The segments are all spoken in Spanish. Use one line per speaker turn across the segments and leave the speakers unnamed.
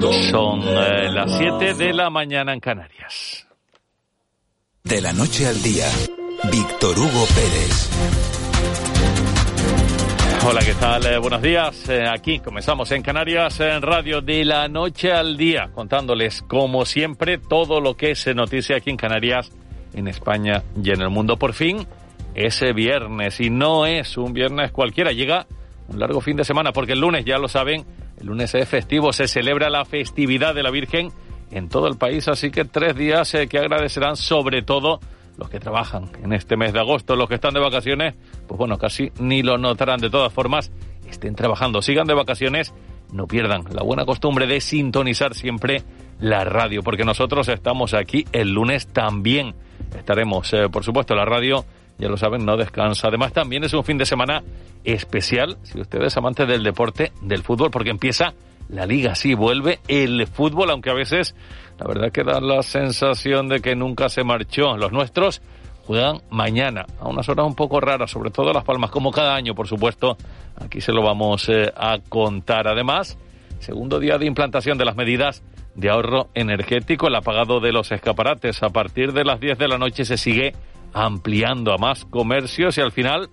Son eh, las 7 de la mañana en Canarias.
De la noche al día, Víctor Hugo Pérez.
Hola, ¿qué tal? Eh, buenos días. Eh, aquí comenzamos en Canarias, en Radio de la Noche al Día, contándoles, como siempre, todo lo que se noticia aquí en Canarias, en España y en el mundo. Por fin, ese viernes, y no es un viernes cualquiera, llega un largo fin de semana, porque el lunes, ya lo saben, el lunes es festivo, se celebra la festividad de la Virgen en todo el país, así que tres días eh, que agradecerán sobre todo los que trabajan en este mes de agosto, los que están de vacaciones, pues bueno, casi ni lo notarán de todas formas, estén trabajando, sigan de vacaciones, no pierdan la buena costumbre de sintonizar siempre la radio, porque nosotros estamos aquí el lunes también. Estaremos, eh, por supuesto, la radio, ya lo saben, no descansa. Además, también es un fin de semana especial, si usted es amante del deporte, del fútbol, porque empieza la liga, sí, vuelve el fútbol, aunque a veces la verdad que da la sensación de que nunca se marchó. Los nuestros juegan mañana, a unas horas un poco raras, sobre todo Las Palmas, como cada año, por supuesto. Aquí se lo vamos eh, a contar. Además, segundo día de implantación de las medidas de ahorro energético, el apagado de los escaparates. A partir de las 10 de la noche se sigue ampliando a más comercios y al final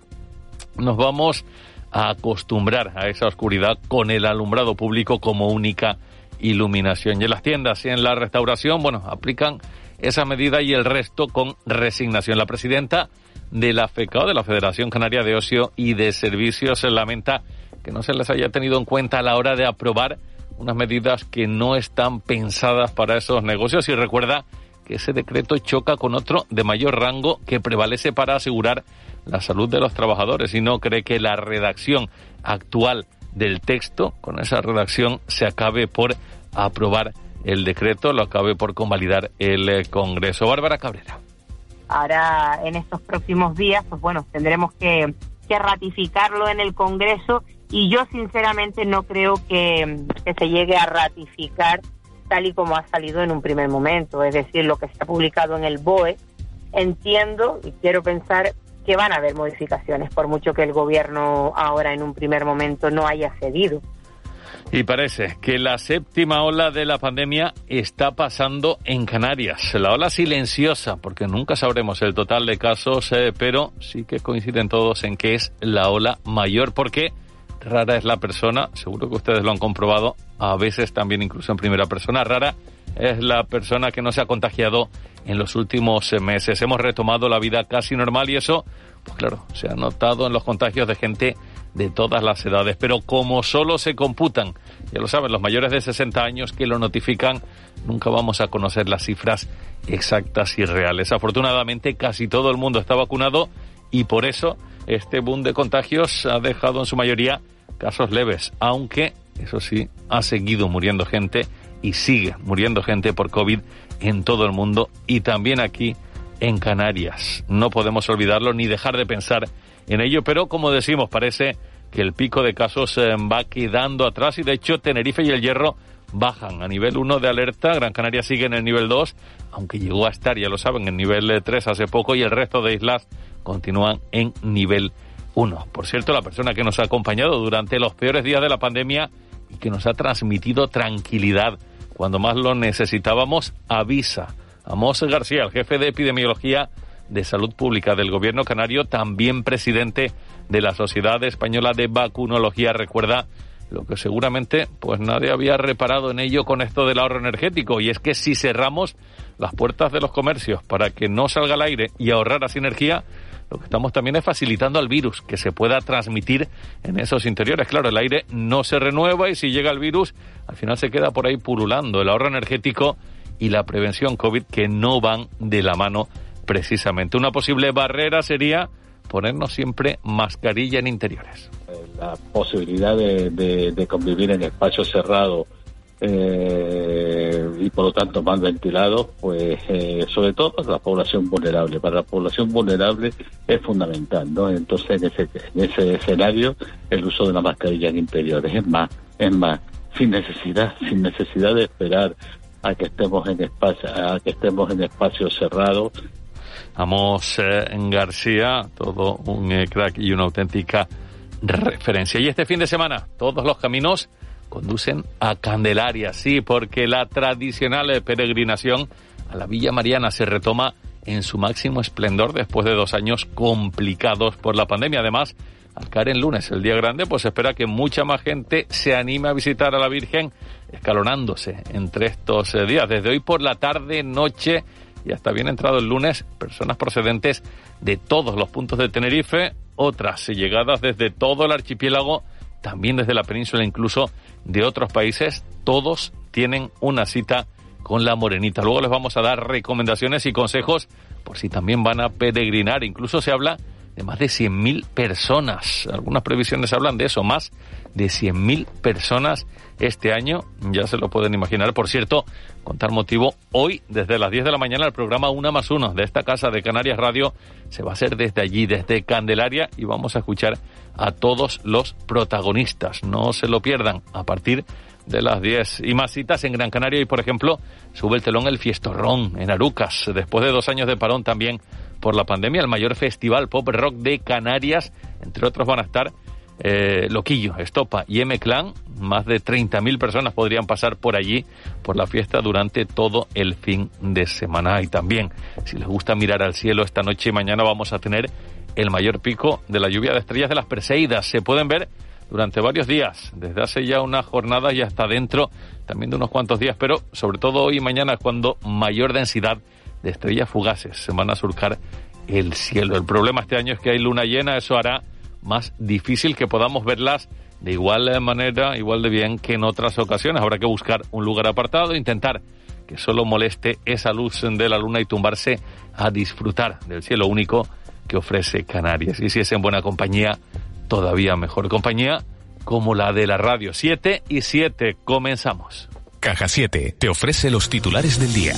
nos vamos a acostumbrar a esa oscuridad con el alumbrado público como única iluminación. Y en las tiendas y en la restauración, bueno, aplican esa medida y el resto con resignación. La presidenta de la FECAO, de la Federación Canaria de Ocio y de Servicios, lamenta que no se les haya tenido en cuenta a la hora de aprobar unas medidas que no están pensadas para esos negocios y recuerda que ese decreto choca con otro de mayor rango que prevalece para asegurar la salud de los trabajadores y no cree que la redacción actual del texto, con esa redacción, se acabe por aprobar el decreto, lo acabe por convalidar el eh, Congreso. Bárbara Cabrera.
Ahora, en estos próximos días, pues bueno, tendremos que, ratificarlo en el Congreso y yo sinceramente no creo que se llegue a ratificar tal y como ha salido en un primer momento, es decir, lo que está publicado en el BOE. Entiendo y quiero pensar que van a haber modificaciones, por mucho que el gobierno ahora en un primer momento no haya cedido.
Y parece que la séptima ola de la pandemia está pasando en Canarias. La ola silenciosa, porque nunca sabremos el total de casos, eh, pero sí que coinciden todos en que es la ola mayor, porque rara es la persona, seguro que ustedes lo han comprobado, a veces también incluso en primera persona, rara es la persona que no se ha contagiado en los últimos meses. Hemos retomado la vida casi normal y eso, pues claro, se ha notado en los contagios de gente de todas las edades. Pero como solo se computan, ya lo saben, los mayores de 60 años que lo notifican, nunca vamos a conocer las cifras exactas y reales. Afortunadamente, casi todo el mundo está vacunado y por eso este boom de contagios ha dejado en su mayoría casos leves, aunque, eso sí, ha seguido muriendo gente y sigue muriendo gente por COVID en todo el mundo y también aquí en Canarias. No podemos olvidarlo ni dejar de pensar en ello, pero como decimos, parece que el pico de casos eh, va quedando atrás y de hecho Tenerife y el Hierro bajan a nivel 1 de alerta, Gran Canaria sigue en el nivel 2, aunque llegó a estar, ya lo saben, en nivel 3 hace poco y el resto de islas continúan en nivel 1. Por cierto, la persona que nos ha acompañado durante los peores días de la pandemia y que nos ha transmitido tranquilidad cuando más lo necesitábamos, avisa. Amos García, el jefe de epidemiología de salud pública del gobierno canario, también presidente de la Sociedad Española de Vacunología, recuerda lo que seguramente pues nadie había reparado en ello con esto del ahorro energético y es que si cerramos las puertas de los comercios para que no salga el aire y ahorrar así energía, lo que estamos también es facilitando al virus que se pueda transmitir en esos interiores. Claro, el aire no se renueva y si llega el virus, al final se queda por ahí pululando. El ahorro energético y la prevención COVID que no van de la mano precisamente. Una posible barrera sería ponernos siempre mascarilla en interiores.
La posibilidad de, convivir en espacios cerrados eh, y por lo tanto mal ventilados, pues eh, sobre todo para la población vulnerable. Para la población vulnerable es fundamental, ¿no? Entonces en ese, en ese escenario el uso de la mascarilla en interiores es más, es más, sin necesidad, sin necesidad de esperar a que estemos en espacio, a que estemos en espacios cerrados.
Amos eh, García, todo un crack y una auténtica referencia. Y este fin de semana, todos los caminos conducen a Candelaria, sí, porque la tradicional peregrinación a la Villa Mariana se retoma en su máximo esplendor después de dos años complicados por la pandemia. Además, al caer en lunes, el día grande, pues espera que mucha más gente se anime a visitar a la Virgen, escalonándose entre estos eh, días. Desde hoy por la tarde, noche y hasta bien entrado el lunes, personas procedentes de todos los puntos de Tenerife, otras llegadas desde todo el archipiélago, también desde la península, incluso de otros países, todos tienen una cita con la morenita. Luego les vamos a dar recomendaciones y consejos por si también van a peregrinar. Incluso se habla de más de 100.000 personas. Algunas previsiones hablan de eso, más de 100.000 personas este año, ya se lo pueden imaginar. Por cierto, contar motivo, hoy desde las 10 de la mañana el programa Una más Uno de esta casa de Canarias Radio se va a hacer desde allí, desde Candelaria, y vamos a escuchar a todos los protagonistas. No se lo pierdan a partir de las 10 y más citas en Gran Canaria y, por ejemplo, sube el telón el Fiestorrón en Arucas, después de dos años de parón también por la pandemia, el mayor festival pop rock de Canarias. Entre otros van a estar eh, Loquillo, Estopa y M-Clan. Más de 30.000 personas podrían pasar por allí, por la fiesta, durante todo el fin de semana. Y también, si les gusta mirar al cielo, esta noche y mañana vamos a tener el mayor pico de la lluvia de estrellas de las Perseidas. Se pueden ver durante varios días, desde hace ya unas jornadas y hasta dentro también de unos cuantos días, pero sobre todo hoy y mañana cuando mayor densidad de estrellas fugaces se van a surcar el cielo. El problema este año es que hay luna llena, eso hará más difícil que podamos verlas de igual manera, igual de bien que en otras ocasiones. Habrá que buscar un lugar apartado, intentar que solo moleste esa luz de la luna y tumbarse a disfrutar del cielo único que ofrece Canarias. Y si es en buena compañía, todavía mejor compañía como la de la radio. 7 y 7, comenzamos.
Caja 7 te ofrece los titulares del día.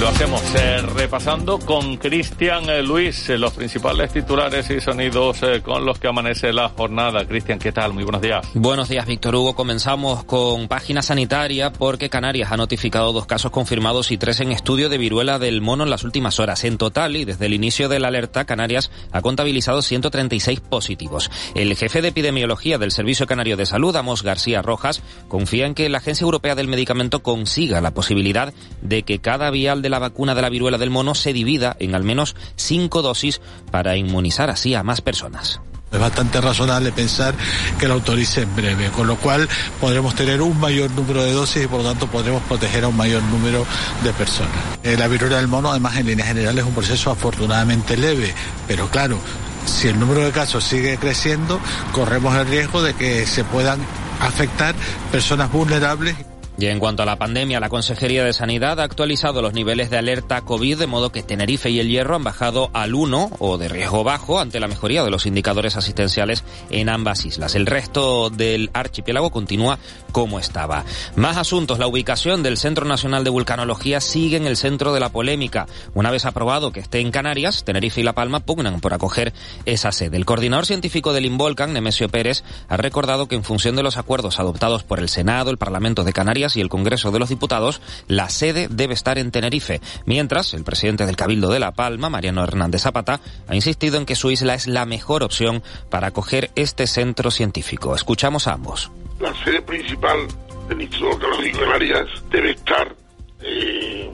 Lo hacemos eh, repasando con Cristian eh, Luis eh, los principales titulares y sonidos con los que amanece la jornada. Cristian, ¿qué tal? Muy buenos días.
Buenos días, Víctor Hugo. Comenzamos con página sanitaria porque Canarias ha notificado dos casos confirmados y tres en estudio de viruela del mono en las últimas horas. En total, y desde el inicio de la alerta, Canarias ha contabilizado 136 positivos. El jefe de epidemiología del Servicio Canario de Salud, Amos García Rojas, confía en que la Agencia Europea del Medicamento consiga la posibilidad de que cada vía de la vacuna de la viruela del mono se divida en al menos cinco dosis para inmunizar así a más personas.
Es bastante razonable pensar que lo autorice en breve, con lo cual podremos tener un mayor número de dosis y por lo tanto podremos proteger a un mayor número de personas. Eh, la viruela del mono, además, en líneas generales es un proceso afortunadamente leve, pero claro, si el número de casos sigue creciendo, corremos el riesgo de que se puedan afectar personas vulnerables.
Y en cuanto a la pandemia, la Consejería de Sanidad ha actualizado los niveles de alerta COVID de modo que Tenerife y El Hierro han bajado al 1 o de riesgo bajo ante la mejoría de los indicadores asistenciales en ambas islas. El resto del archipiélago continúa como estaba. Más asuntos. La ubicación del Centro Nacional de Vulcanología sigue en el centro de la polémica. Una vez aprobado que esté en Canarias, Tenerife y La Palma pugnan por acoger esa sede. El coordinador científico del Involcan, Nemesio Pérez, ha recordado que en función de los acuerdos adoptados por el Senado, el Parlamento de Canarias, y el Congreso de los Diputados, la sede debe estar en Tenerife. Mientras, el presidente del Cabildo de La Palma, Mariano Hernández Zapata, ha insistido en que su isla es la mejor opción para acoger este centro científico. Escuchamos a ambos.
La sede principal del Instituto Geológico de Canarias debe estar eh,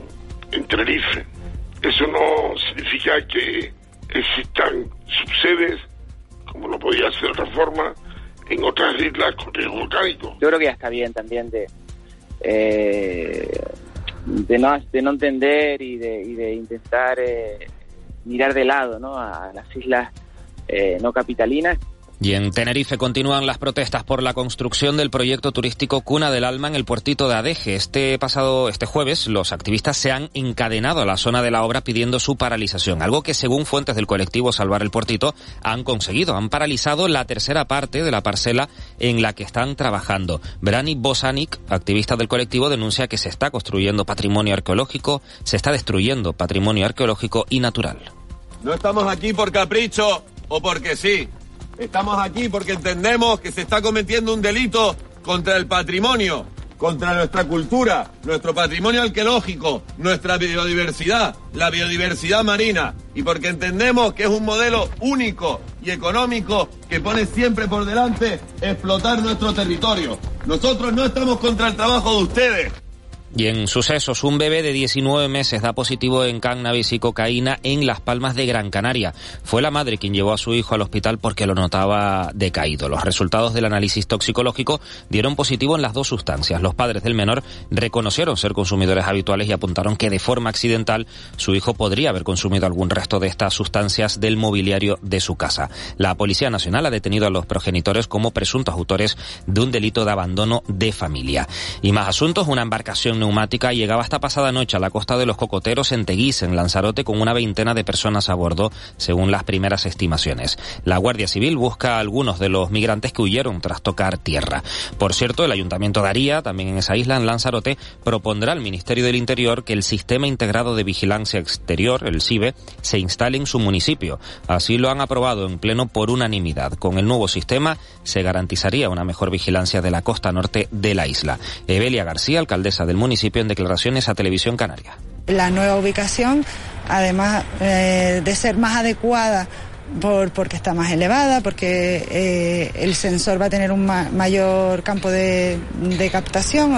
en Tenerife. Eso no significa que existan subsedes, como no podía ser de otra forma, en otras islas con riesgo volcánico.
Yo creo que ya está bien también de, eh, de, no, de no entender y de, y de intentar eh, mirar de lado ¿no? a las islas eh, no capitalinas
y en Tenerife continúan las protestas por la construcción del proyecto turístico Cuna del Alma en el puertito de Adeje. Este pasado, este jueves, los activistas se han encadenado a la zona de la obra pidiendo su paralización. Algo que, según fuentes del colectivo Salvar el Puertito, han conseguido. Han paralizado la tercera parte de la parcela en la que están trabajando. Brani Bosanic, activista del colectivo, denuncia que se está construyendo patrimonio arqueológico, se está destruyendo patrimonio arqueológico y natural.
No estamos aquí por capricho o porque sí. Estamos aquí porque entendemos que se está cometiendo un delito contra el patrimonio, contra nuestra cultura, nuestro patrimonio arqueológico, nuestra biodiversidad, la biodiversidad marina, y porque entendemos que es un modelo único y económico que pone siempre por delante explotar nuestro territorio. Nosotros no estamos contra el trabajo de ustedes,
y en sucesos, un bebé de 19 meses da positivo en cannabis y cocaína en Las Palmas de Gran Canaria. Fue la madre quien llevó a su hijo al hospital porque lo notaba decaído. Los resultados del análisis toxicológico dieron positivo en las dos sustancias. Los padres del menor reconocieron ser consumidores habituales y apuntaron que de forma accidental su hijo podría haber consumido algún resto de estas sustancias del mobiliario de su casa. La Policía Nacional ha detenido a los progenitores como presuntos autores de un delito de abandono de familia. Y más asuntos, una embarcación neumática llegaba hasta pasada noche a la costa de los Cocoteros en Teguís, en Lanzarote, con una veintena de personas a bordo, según las primeras estimaciones. La Guardia Civil busca a algunos de los migrantes que huyeron tras tocar tierra. Por cierto, el Ayuntamiento de Aría, también en esa isla, en Lanzarote, propondrá al Ministerio del Interior que el Sistema Integrado de Vigilancia Exterior, el SIBE, se instale en su municipio. Así lo han aprobado en pleno por unanimidad. Con el nuevo sistema se garantizaría una mejor vigilancia de la costa norte de la isla. Evelia García, alcaldesa del municipio, en declaraciones a Televisión Canaria.
La nueva ubicación, además eh, de ser más adecuada por, porque está más elevada, porque eh, el sensor va a tener un mayor campo de, captación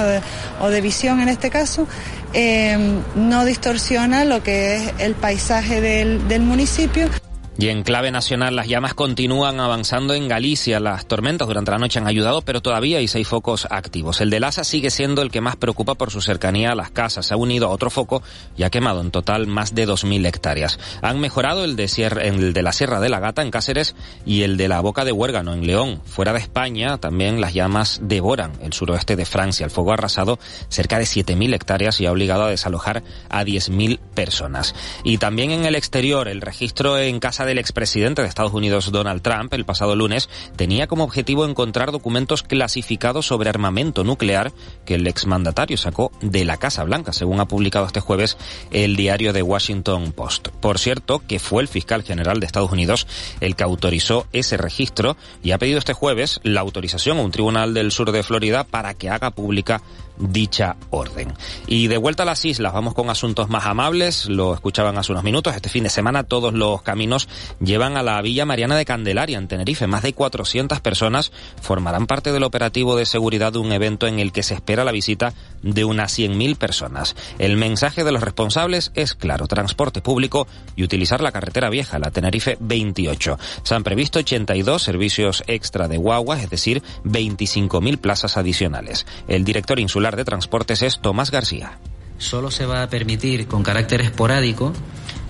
o de, visión en este caso, eh, no distorsiona lo que es el paisaje del, del municipio.
Y en clave nacional, las llamas continúan avanzando en Galicia. Las tormentas durante la noche han ayudado, pero todavía hay seis focos activos. El de Lasa sigue siendo el que más preocupa por su cercanía a las casas. Se ha unido a otro foco y ha quemado en total más de 2.000 hectáreas. Han mejorado el de, el de la Sierra de la Gata en Cáceres y el de la Boca de Huérgano en León. Fuera de España, también las llamas devoran el suroeste de Francia. El fuego ha arrasado cerca de 7.000 hectáreas y ha obligado a desalojar a 10.000 personas. Y también en el exterior, el registro en casa del expresidente de Estados Unidos Donald Trump el pasado lunes tenía como objetivo encontrar documentos clasificados sobre armamento nuclear que el exmandatario sacó de la Casa Blanca, según ha publicado este jueves el diario The Washington Post. Por cierto, que fue el fiscal general de Estados Unidos el que autorizó ese registro y ha pedido este jueves la autorización a un tribunal del sur de Florida para que haga pública dicha orden. Y de vuelta a las islas, vamos con asuntos más amables, lo escuchaban hace unos minutos, este fin de semana todos los caminos llevan a la Villa Mariana de Candelaria en Tenerife. Más de 400 personas formarán parte del operativo de seguridad de un evento en el que se espera la visita de unas 100.000 personas. El mensaje de los responsables es claro, transporte público y utilizar la carretera vieja, la Tenerife 28. Se han previsto 82 servicios extra de guaguas, es decir, 25.000 plazas adicionales. El director insular de Transportes es Tomás García.
Solo se va a permitir con carácter esporádico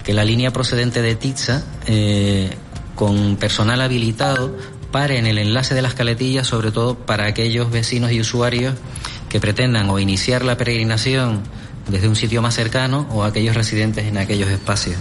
que la línea procedente de Tizza, eh, con personal habilitado, pare en el enlace de las caletillas, sobre todo para aquellos vecinos y usuarios que pretendan o iniciar la peregrinación desde un sitio más cercano o aquellos residentes en aquellos espacios.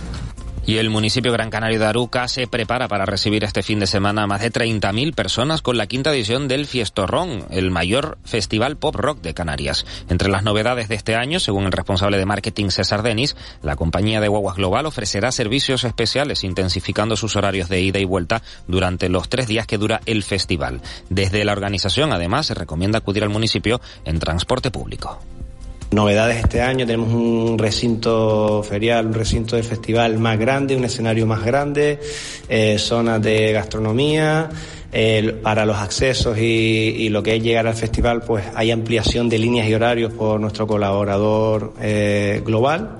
Y el municipio Gran Canario de Aruca se prepara para recibir este fin de semana a más de 30.000 personas con la quinta edición del Fiestorrón, el mayor festival pop rock de Canarias. Entre las novedades de este año, según el responsable de marketing César Denis, la compañía de guaguas global ofrecerá servicios especiales intensificando sus horarios de ida y vuelta durante los tres días que dura el festival. Desde la organización, además, se recomienda acudir al municipio en transporte público.
Novedades este año, tenemos un recinto ferial, un recinto de festival más grande, un escenario más grande, eh, zonas de gastronomía, para los accesos y, lo que es llegar al festival, pues hay ampliación de líneas y horarios por nuestro colaborador eh, global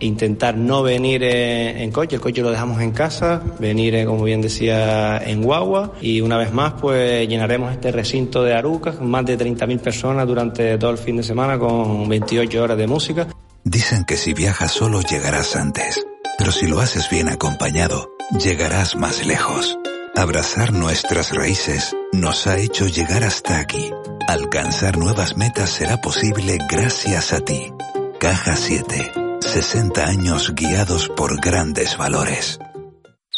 intentar no venir en coche, el coche lo dejamos en casa, venir, eh, como bien decía, en guagua y una vez más pues llenaremos este recinto de Arucas con más de 30.000 personas durante todo el fin de semana con 28 horas de música.
Dicen que si viajas solo llegarás antes, pero si lo haces bien acompañado, llegarás más lejos. Abrazar nuestras raíces nos ha hecho llegar hasta aquí. Alcanzar nuevas metas será posible gracias a ti. Caja 7 60 años guiados por grandes valores.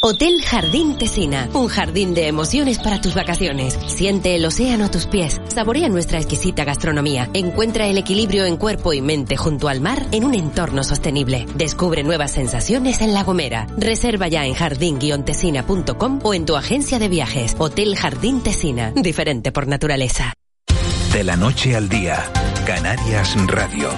Hotel Jardín Tesina, un jardín de emociones para tus vacaciones. Siente el océano a tus pies, saborea nuestra exquisita gastronomía, encuentra el equilibrio en cuerpo y mente junto al mar en un entorno sostenible. Descubre nuevas sensaciones en La Gomera. Reserva ya en jardín-tesina.com o en tu agencia de viajes. Hotel Jardín Tesina, diferente por naturaleza.
De la noche al día Canarias Radio.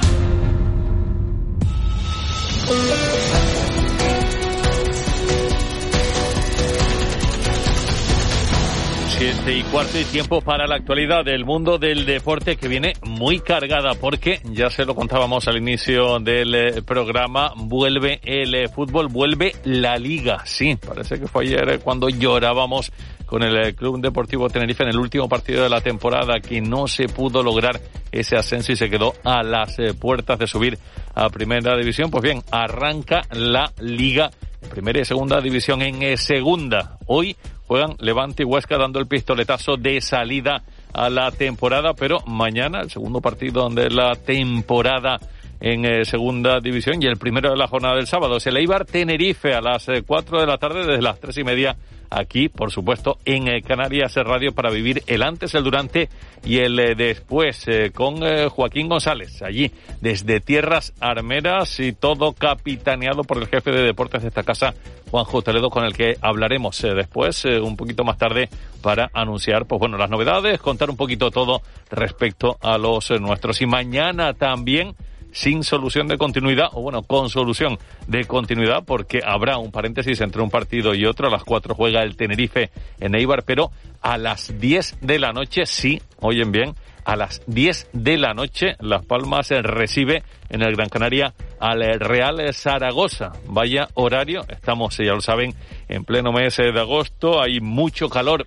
Siete y cuarto y tiempo para la actualidad del mundo del deporte que viene muy cargada porque ya se lo contábamos al inicio del eh, programa, vuelve el eh, fútbol, vuelve la liga. Sí, parece que fue ayer eh, cuando llorábamos con el Club Deportivo Tenerife en el último partido de la temporada que no se pudo lograr ese ascenso y se quedó a las puertas de subir a primera división. Pues bien, arranca la liga primera y segunda división en segunda. Hoy juegan Levante y Huesca dando el pistoletazo de salida a la temporada, pero mañana el segundo partido de la temporada en eh, segunda división y el primero de la jornada del sábado. Le iba Tenerife a las eh, cuatro de la tarde desde las tres y media aquí, por supuesto, en eh, Canarias Radio para vivir el antes, el durante y el después con Joaquín González, allí desde Tierras Armeras y todo capitaneado por el jefe de deportes de esta casa, Juanjo Toledo, con el que hablaremos después, un poquito más tarde, para anunciar, pues bueno, las novedades, contar un poquito todo respecto a los nuestros. Y mañana también sin solución de continuidad, o bueno, con solución de continuidad, porque habrá un paréntesis entre un partido y otro. A las 4 juega el Tenerife en Eibar, pero a las 10 de la noche, sí, oyen bien, a las 10 de la noche, Las Palmas recibe en el Gran Canaria al Real Zaragoza. Vaya horario, estamos, ya lo saben, en pleno mes de agosto, hay mucho calor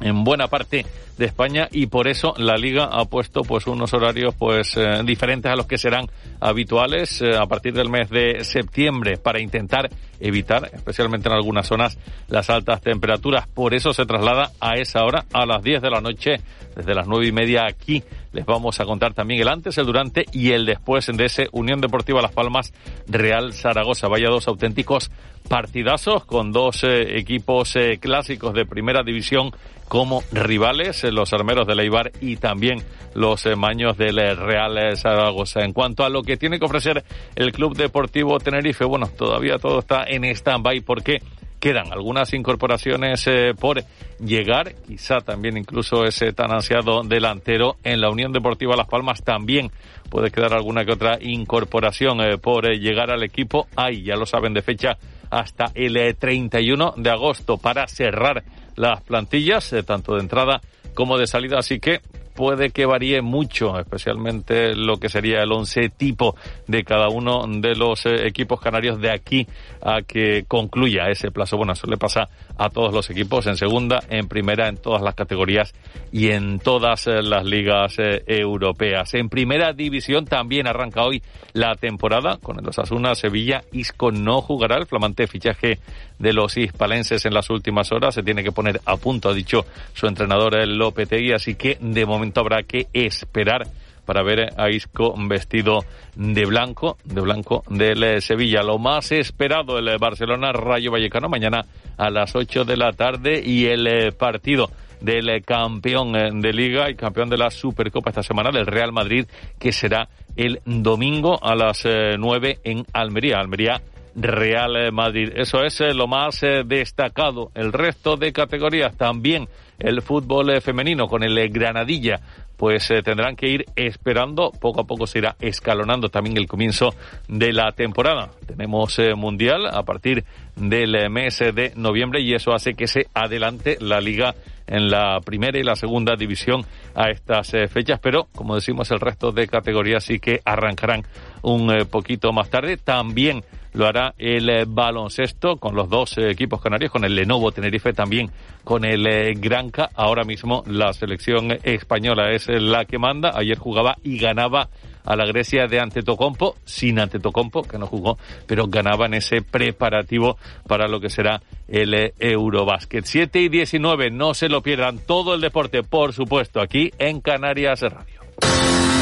en buena parte de España y por eso la liga ha puesto pues unos horarios pues eh, diferentes a los que serán habituales eh, a partir del mes de septiembre para intentar evitar especialmente en algunas zonas las altas temperaturas. Por eso se traslada a esa hora a las 10 de la noche desde las nueve y media aquí. Les vamos a contar también el antes el durante y el después de ese Unión Deportiva Las Palmas Real Zaragoza. Vaya dos auténticos partidazos con dos eh, equipos clásicos de primera división como rivales, eh, los armeros de Leibar y también los eh, maños del eh, Real Zaragoza. En cuanto a lo que tiene que ofrecer el Club Deportivo Tenerife, bueno, todavía todo está en stand-by porque quedan algunas incorporaciones por llegar, quizá también incluso ese tan ansiado delantero en la Unión Deportiva Las Palmas también puede quedar alguna que otra incorporación por llegar al equipo. Hay, ya lo saben, de fecha hasta el 31 de agosto para cerrar las plantillas, eh, tanto de entrada como de salida, así que puede que varíe mucho, especialmente lo que sería el once tipo de cada uno de los eh, equipos canarios de aquí a que concluya ese plazo. Bueno, eso le pasa a todos los equipos en segunda, en primera, en todas las categorías y en todas eh, las ligas europeas. En primera división también arranca hoy la temporada con el Osasuna Sevilla. Isco no jugará el flamante fichaje de los hispalenses en las últimas horas. Se tiene que poner a punto, ha dicho su entrenador el Lopetegui, así que de momento habrá que esperar para ver a Isco vestido de blanco, de blanco del eh, Sevilla. Lo más esperado, el Barcelona Rayo Vallecano, mañana a las 8 de la tarde y el eh, partido del eh, campeón de liga y campeón de la Supercopa esta semana, el Real Madrid, que será el domingo a las 9 en Almería. Almería Real Madrid. Eso es eh, lo más eh, destacado. El resto de categorías también el fútbol eh, femenino con el Granadilla pues tendrán que ir esperando, poco a poco se irá escalonando también el comienzo de la temporada. Tenemos mundial a partir del mes de noviembre y eso hace que se adelante la liga en la primera y la segunda división a estas fechas, pero como decimos el resto de categorías sí que arrancarán un poquito más tarde. También lo hará el eh, baloncesto con los dos eh, equipos canarios, con el Lenovo Tenerife también, con el eh, Granca. Ahora mismo la selección española es la que manda. Ayer jugaba y ganaba a la Grecia de Antetokounmpo, sin Antetokounmpo, que no jugó, pero ganaba en ese preparativo para lo que será el Eurobásquet. 7 y 19, no se lo pierdan. Todo el deporte, por supuesto, aquí en Canarias Radio.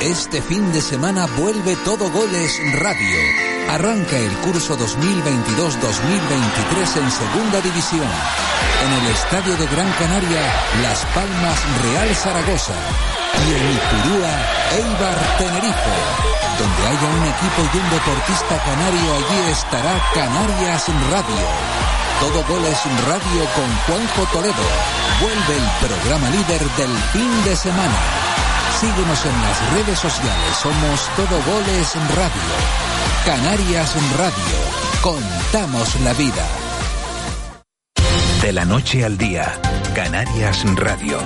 Este fin de semana vuelve Todo Goles Radio Arranca el curso 2022-2023 en Segunda División. En el Estadio de Gran Canaria, Las Palmas Real Zaragoza. Y en Ipurúa, Eibar Tenerife. Donde haya un equipo y un deportista canario, allí estará Canarias Radio. Todo goles radio con Juanjo Toledo. Vuelve el programa líder del fin de semana.
Síguenos en las redes sociales. Somos Todo Goles Radio. Canarias Radio. Contamos la vida.
De la noche al día. Canarias Radio.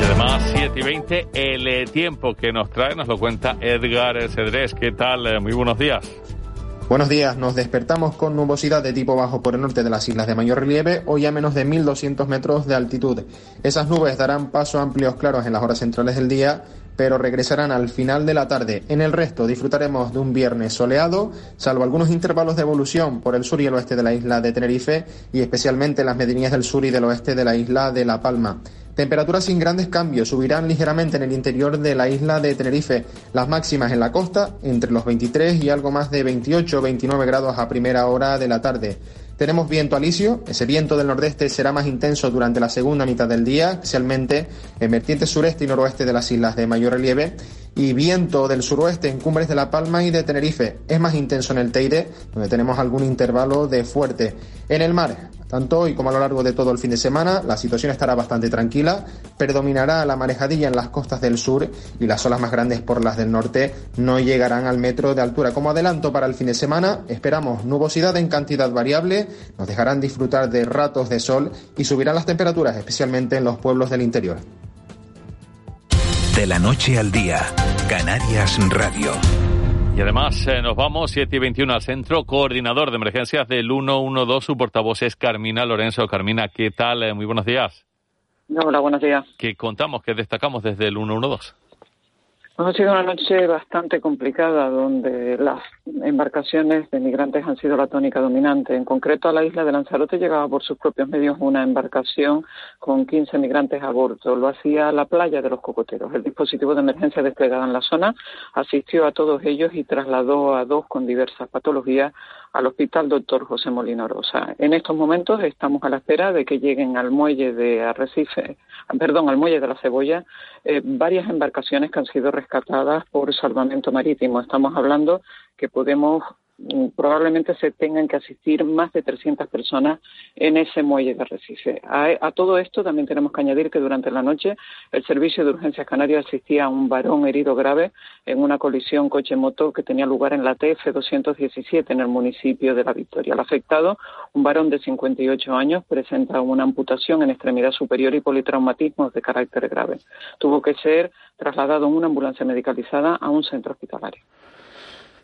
Y además, 7 y 20, el eh, tiempo que nos trae nos lo cuenta Edgar Cedrés. ¿Qué tal? Eh, Muy buenos días.
Buenos días, nos despertamos con nubosidad de tipo bajo por el norte de las islas de mayor relieve, hoy a menos de 1.200 metros de altitud. Esas nubes darán paso a amplios claros en las horas centrales del día, pero regresarán al final de la tarde. En el resto disfrutaremos de un viernes soleado, salvo algunos intervalos de evolución por el sur y el oeste de la isla de Tenerife y especialmente las medianías del sur y del oeste de la isla de La Palma. Temperaturas sin grandes cambios, subirán ligeramente en el interior de la isla de Tenerife. Las máximas en la costa entre los 23 y algo más de 28 o 29 grados a primera hora de la tarde. Tenemos viento alisio, ese viento del nordeste será más intenso durante la segunda mitad del día, especialmente en vertientes sureste y noroeste de las islas de mayor relieve, y viento del suroeste en cumbres de La Palma y de Tenerife. Es más intenso en el Teide, donde tenemos algún intervalo de fuerte. En el mar, tanto hoy como a lo largo de todo el fin de semana, la situación estará bastante tranquila, predominará la marejadilla en las costas del sur y las olas más grandes por las del norte no llegarán al metro de altura. Como adelanto para el fin de semana, esperamos nubosidad en cantidad variable, nos dejarán disfrutar de ratos de sol y subirán las temperaturas, especialmente en los pueblos del interior.
De la noche al día. Canarias Radio.
Y además eh, nos vamos 7 y 21 al centro, coordinador de emergencias del 112, su portavoz es Carmina Lorenzo. Carmina, ¿qué tal? Eh, Muy buenos días.
Hola, buenos días.
¿Qué contamos, qué destacamos desde el 112?
Ha sido una noche bastante complicada donde las embarcaciones de migrantes han sido la tónica dominante. En concreto, a la isla de Lanzarote llegaba por sus propios medios una embarcación con 15 migrantes a bordo. Lo hacía la playa de los cocoteros. El dispositivo de emergencia desplegado en la zona asistió a todos ellos y trasladó a dos con diversas patologías al Hospital Doctor José Molina Rosa. En estos momentos estamos a la espera de que lleguen al muelle de Arrecife, perdón, al muelle de la Cebolla, eh, varias embarcaciones que han sido rescatadas por salvamento marítimo. Estamos hablando que podemos probablemente se tengan que asistir más de 300 personas en ese muelle de Arrecife. A, a, todo esto también tenemos que añadir que durante la noche el Servicio de Urgencias Canarias asistía a un varón herido grave en una colisión coche-moto que tenía lugar en la TF 217 en el municipio de La Victoria. El afectado, un varón de 58 años, presenta una amputación en extremidad superior y politraumatismos de carácter grave. Tuvo que ser trasladado en una ambulancia medicalizada a un centro hospitalario.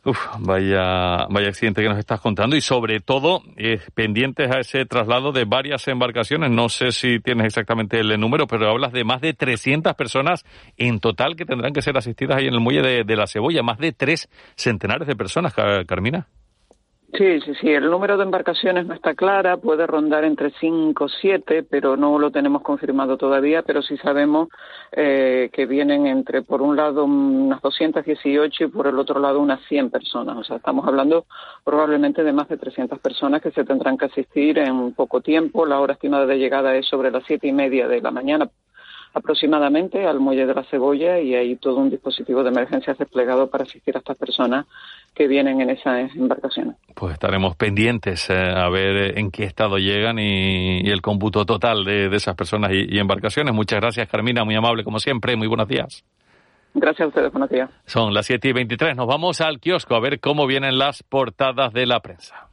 Uf, vaya, vaya accidente que nos estás contando y sobre todo eh, pendientes a ese traslado de varias embarcaciones. No sé si tienes exactamente el número, pero hablas de más de 300 personas en total que tendrán que ser asistidas ahí en el muelle de, de la Cebolla. Más de tres centenares de personas, Carmina.
Sí, sí, sí. El número de embarcaciones no está clara, puede rondar entre 5 o 7, pero no lo tenemos confirmado todavía, pero sí sabemos eh, que vienen entre, por un lado, unas 218 y por el otro lado unas 100 personas. O sea, estamos hablando probablemente de más de 300 personas que se tendrán que asistir en poco tiempo. La hora estimada de llegada es sobre las siete y media de la mañana aproximadamente al muelle de la Cebolla y hay todo un dispositivo de emergencias desplegado para asistir a estas personas que vienen en esas embarcaciones.
Pues estaremos pendientes eh, a ver en qué estado llegan y, y el cómputo total de, de esas personas y, y, embarcaciones. Muchas gracias, Carmina, muy amable como siempre. Muy buenos días.
Gracias a ustedes, buenos días.
Son las 7 y 23. Nos vamos al kiosco a ver cómo vienen las portadas de la prensa.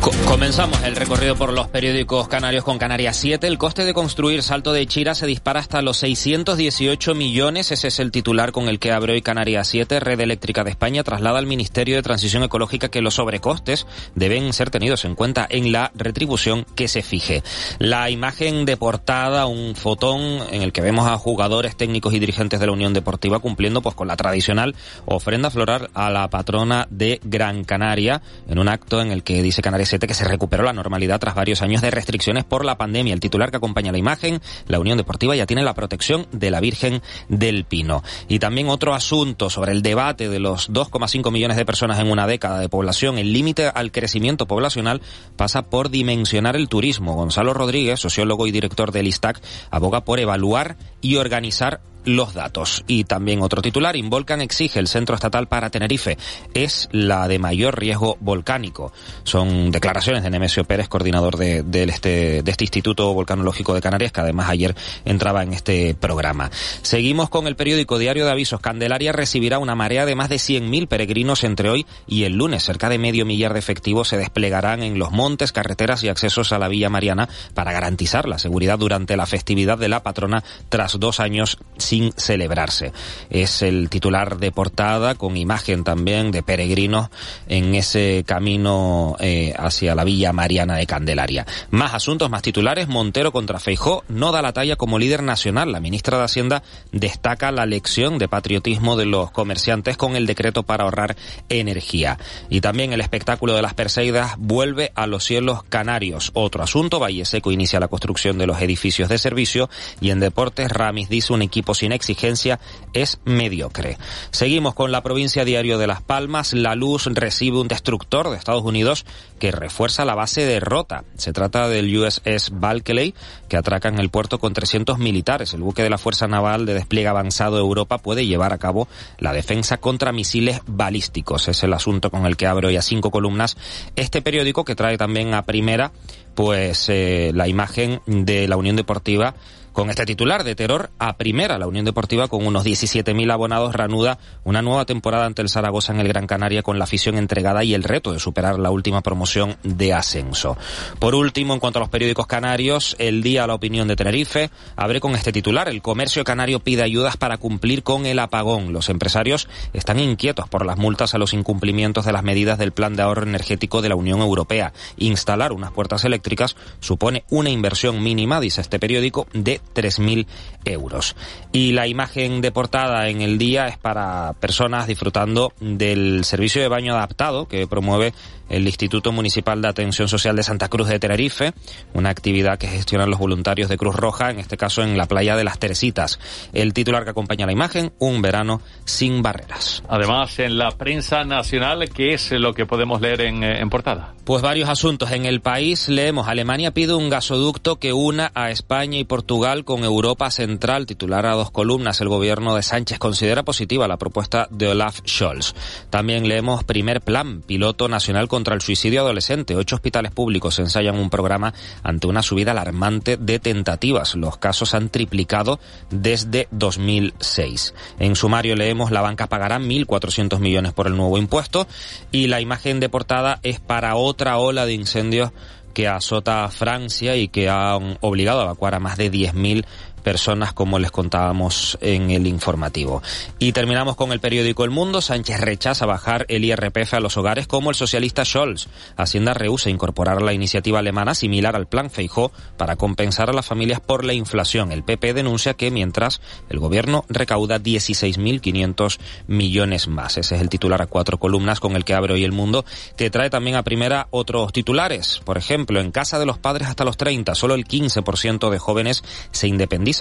Comenzamos el recorrido por los periódicos canarios con Canarias 7. El coste de construir Salto de Chira se dispara hasta los 618 millones. Ese es el titular con el que abre hoy Canarias 7. Red Eléctrica de España traslada al Ministerio de Transición Ecológica que los sobrecostes deben ser tenidos en cuenta en la retribución que se fije. La imagen de portada, un fotón en el que vemos a jugadores técnicos y dirigentes de la Unión Deportiva cumpliendo pues con la tradicional ofrenda floral a la patrona de Gran Canaria en un acto en el que dice Canarias 7 que se recuperó la normalidad tras varios años de restricciones por la pandemia. El titular que acompaña la imagen, la Unión Deportiva ya tiene la protección de la Virgen del Pino. Y también otro asunto sobre el debate de los 2,5 millones de personas en una década de población. El límite al crecimiento poblacional pasa por dimensionar el turismo. Gonzalo Rodríguez, sociólogo y director del ISTAC, aboga por evaluar y organizar los datos. Y también otro titular, Involcan exige el centro estatal para Tenerife. Es la de mayor riesgo volcánico. Son declaraciones de Nemesio Pérez, coordinador de, este, de este Instituto Volcanológico de Canarias, que además ayer entraba en este programa. Seguimos con el periódico Diario de Avisos. Candelaria recibirá una marea de más de 100.000 peregrinos entre hoy y el lunes. Cerca de medio millar de efectivos se desplegarán en los montes, carreteras y accesos a la Villa Mariana para garantizar la seguridad durante la festividad de la patrona tras dos años sin celebrarse. Es el titular de portada con imagen también de peregrinos en ese camino eh, hacia la Villa Mariana de Candelaria. Más asuntos, más titulares. Montero contra Feijó no da la talla como líder nacional. La ministra de Hacienda destaca la lección de patriotismo de los comerciantes con el decreto para ahorrar energía. Y también el espectáculo de las Perseidas vuelve a los cielos canarios. Otro asunto, Valle Seco inicia la construcción de los edificios de servicio y en deportes Ramis dice un equipo sin exigencia es mediocre. Seguimos con la provincia diario de Las Palmas. La Luz recibe un destructor de Estados Unidos que refuerza la base de Rota. Se trata del USS Balkeley que atraca en el puerto con 300 militares. El buque de la Fuerza Naval de despliegue avanzado de Europa puede llevar a cabo la defensa contra misiles balísticos. Es el asunto con el que abre hoy a cinco columnas este periódico que trae también a primera pues eh, la imagen de la Unión Deportiva con este titular de terror a primera, la Unión Deportiva con unos 17.000 abonados reanuda una nueva temporada ante el Zaragoza en el Gran Canaria con la afición entregada y el reto de superar la última promoción de ascenso. Por último, en cuanto a los periódicos canarios, el día la opinión de Tenerife abre con este titular. El comercio canario pide ayudas para cumplir con el apagón. Los empresarios están inquietos por las multas a los incumplimientos de las medidas del plan de ahorro energético de la Unión Europea. Instalar unas puertas eléctricas supone una inversión mínima, dice este periódico, de 3.000 euros. Y la imagen de portada en el día es para personas disfrutando del servicio de baño adaptado que promueve el Instituto Municipal de Atención Social de Santa Cruz de Tenerife, una actividad que gestionan los voluntarios de Cruz Roja, en este caso en la playa de las Teresitas. El titular que acompaña la imagen, un verano sin barreras.
Además, en la prensa nacional, ¿qué es lo que podemos leer en, eh, en portada?
Pues varios asuntos. En el país leemos, Alemania pide un gasoducto que una a España y Portugal con Europa Central, titular a dos columnas. El gobierno de Sánchez considera positiva la propuesta de Olaf Scholz. También leemos primer plan, piloto nacional contra el suicidio adolescente. Ocho hospitales públicos ensayan un programa ante una subida alarmante de tentativas. Los casos han triplicado desde 2006. En sumario leemos la banca pagará 1.400 millones por el nuevo impuesto y la imagen de portada es para otra ola de incendios que azota a Francia y que han obligado a evacuar a más de 10.000 personas, como les contábamos en el informativo. Y terminamos con el periódico El Mundo. Sánchez rechaza bajar el IRPF a los hogares como el socialista Scholz. Hacienda rehúsa incorporar la iniciativa alemana similar al plan Feijó para compensar a las familias por la inflación. El PP denuncia que mientras el gobierno recauda 16.500 millones más. Ese es el titular a cuatro columnas con el que abre hoy El Mundo, que trae también a primera otros titulares. Por ejemplo, en casa de los padres hasta los 30, solo el 15% de jóvenes se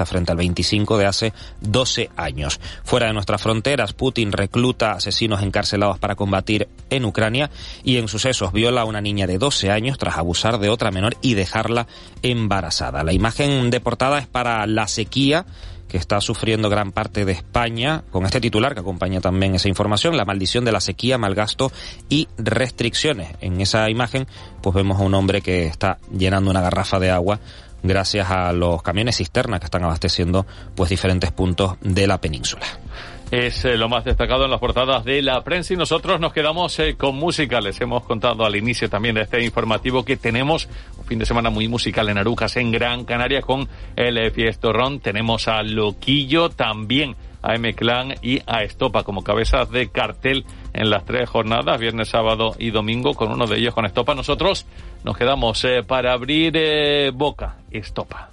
frente al 25 de hace 12 años. Fuera de nuestras fronteras, Putin recluta asesinos encarcelados para combatir en Ucrania y en sucesos viola a una niña de 12 años tras abusar de otra menor y dejarla embarazada. La imagen de portada es para la sequía que está sufriendo gran parte de España, con este titular que acompaña también esa información, la maldición de la sequía, malgasto y restricciones. En esa imagen, pues vemos a un hombre que está llenando una garrafa de agua gracias a los camiones cisterna que están abasteciendo pues diferentes puntos de la península.
Es eh, lo más destacado en las portadas de la prensa y nosotros nos quedamos eh, con música. Les hemos contado al inicio también de este informativo que tenemos un fin de semana muy musical en Arujas, en Gran Canaria, con el eh, Fiestorrón. Tenemos a Loquillo también a M-Clan y a Estopa como cabezas de cartel en las tres jornadas, viernes, sábado y domingo, con uno de ellos con Estopa. Nosotros nos quedamos eh, para abrir eh, boca, Estopa.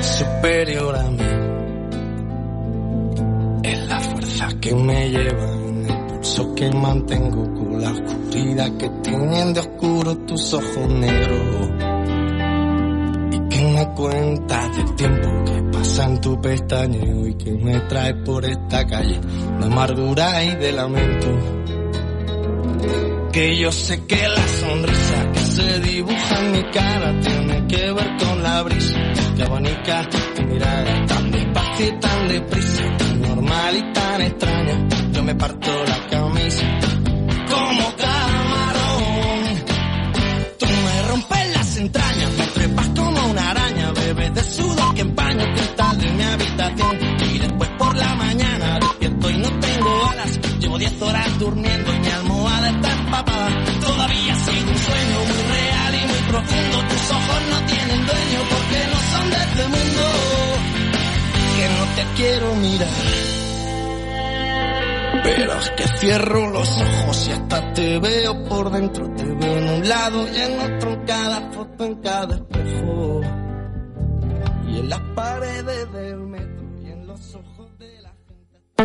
Superior a mí es la fuerza que me lleva en el pulso que mantengo con la oscuridad que tienen de oscuro tus ojos negros que me cuenta del tiempo que pasa en tu pestañeo y que me trae por esta calle de amargura y de lamento. Que yo sé que la sonrisa que se dibuja en mi cara tiene que ver con la brisa. Qué bonita tu mirada, tan despacio y tan deprisa, tan normal y tan extraña. Yo me parto la camisa como profundo. Tus ojos no tienen dueño porque no son de este mundo. Que no te quiero mirar. Pero es que cierro los ojos y hasta te veo por dentro. Te veo en un lado y en otro, en cada foto, en cada espejo. Y en las paredes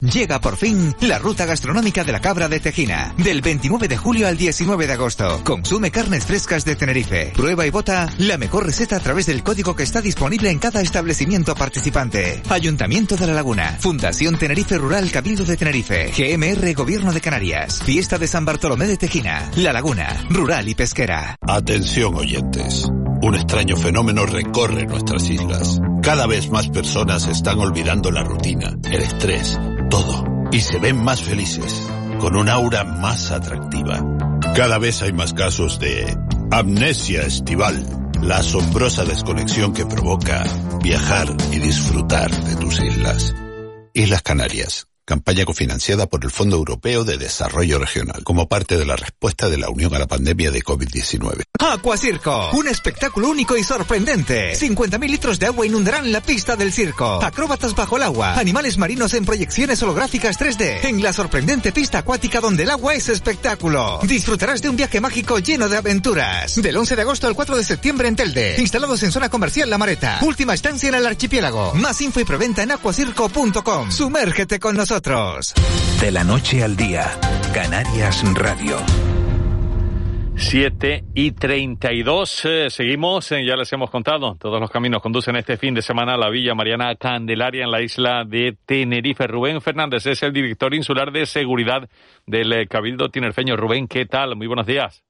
Llega por fin la ruta gastronómica de la cabra de Tejina. Del 29 de julio al 19 de agosto. Consume carnes frescas de Tenerife. Prueba y vota la mejor receta a través del código que está disponible en cada establecimiento participante. Ayuntamiento de la Laguna. Fundación Tenerife Rural Cabildo de Tenerife. GMR Gobierno de Canarias. Fiesta de San Bartolomé de Tejina. La Laguna. Rural y pesquera.
Atención oyentes. Un extraño fenómeno recorre nuestras islas. Cada vez más personas están olvidando la rutina, el estrés, todo. Y se ven más felices, con un aura más atractiva. Cada vez hay más casos de amnesia estival, la asombrosa desconexión que provoca viajar y disfrutar de tus islas. Islas Canarias. Campaña cofinanciada por el Fondo Europeo de Desarrollo Regional, como parte de la respuesta de la Unión a la pandemia de COVID-19.
Aquacirco, un espectáculo único y sorprendente. 50.000 litros de agua inundarán la pista del circo. Acróbatas bajo el agua, animales marinos en proyecciones holográficas 3D, en la sorprendente pista acuática donde el agua es espectáculo. Disfrutarás de un viaje mágico lleno de aventuras. Del 11 de agosto al 4 de septiembre en Telde, instalados en zona comercial La Mareta. Última estancia en el archipiélago. Más info y preventa en aquacirco.com. Sumérgete con nosotros.
De la noche al día, Canarias Radio.
7 y 32. Eh, seguimos, eh, ya les hemos contado, todos los caminos conducen este fin de semana a la Villa Mariana Candelaria en la isla de Tenerife. Rubén Fernández es el director insular de seguridad del eh, Cabildo Tinerfeño. Rubén, ¿qué tal? Muy buenos días.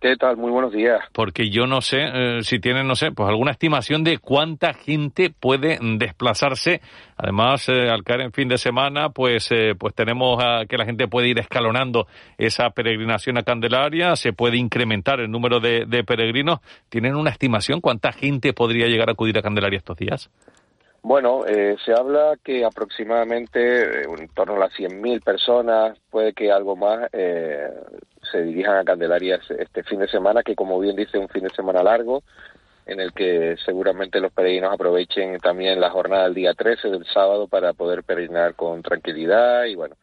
¿Qué tal? Muy buenos días.
Porque yo no sé eh, si tienen, no sé, pues alguna estimación de cuánta gente puede desplazarse. Además, eh, al caer en fin de semana, pues, eh, pues tenemos a, que la gente puede ir escalonando esa peregrinación a Candelaria, se puede incrementar el número de, de peregrinos. ¿Tienen una estimación cuánta gente podría llegar a acudir a Candelaria estos días?
Bueno, eh, se habla que aproximadamente eh, en torno a las 100.000 personas, puede que algo más, eh, se dirijan a Candelaria este fin de semana, que como bien dice, un fin de semana largo, en el que seguramente los peregrinos aprovechen también la jornada del día 13 del sábado para poder peregrinar con tranquilidad y bueno,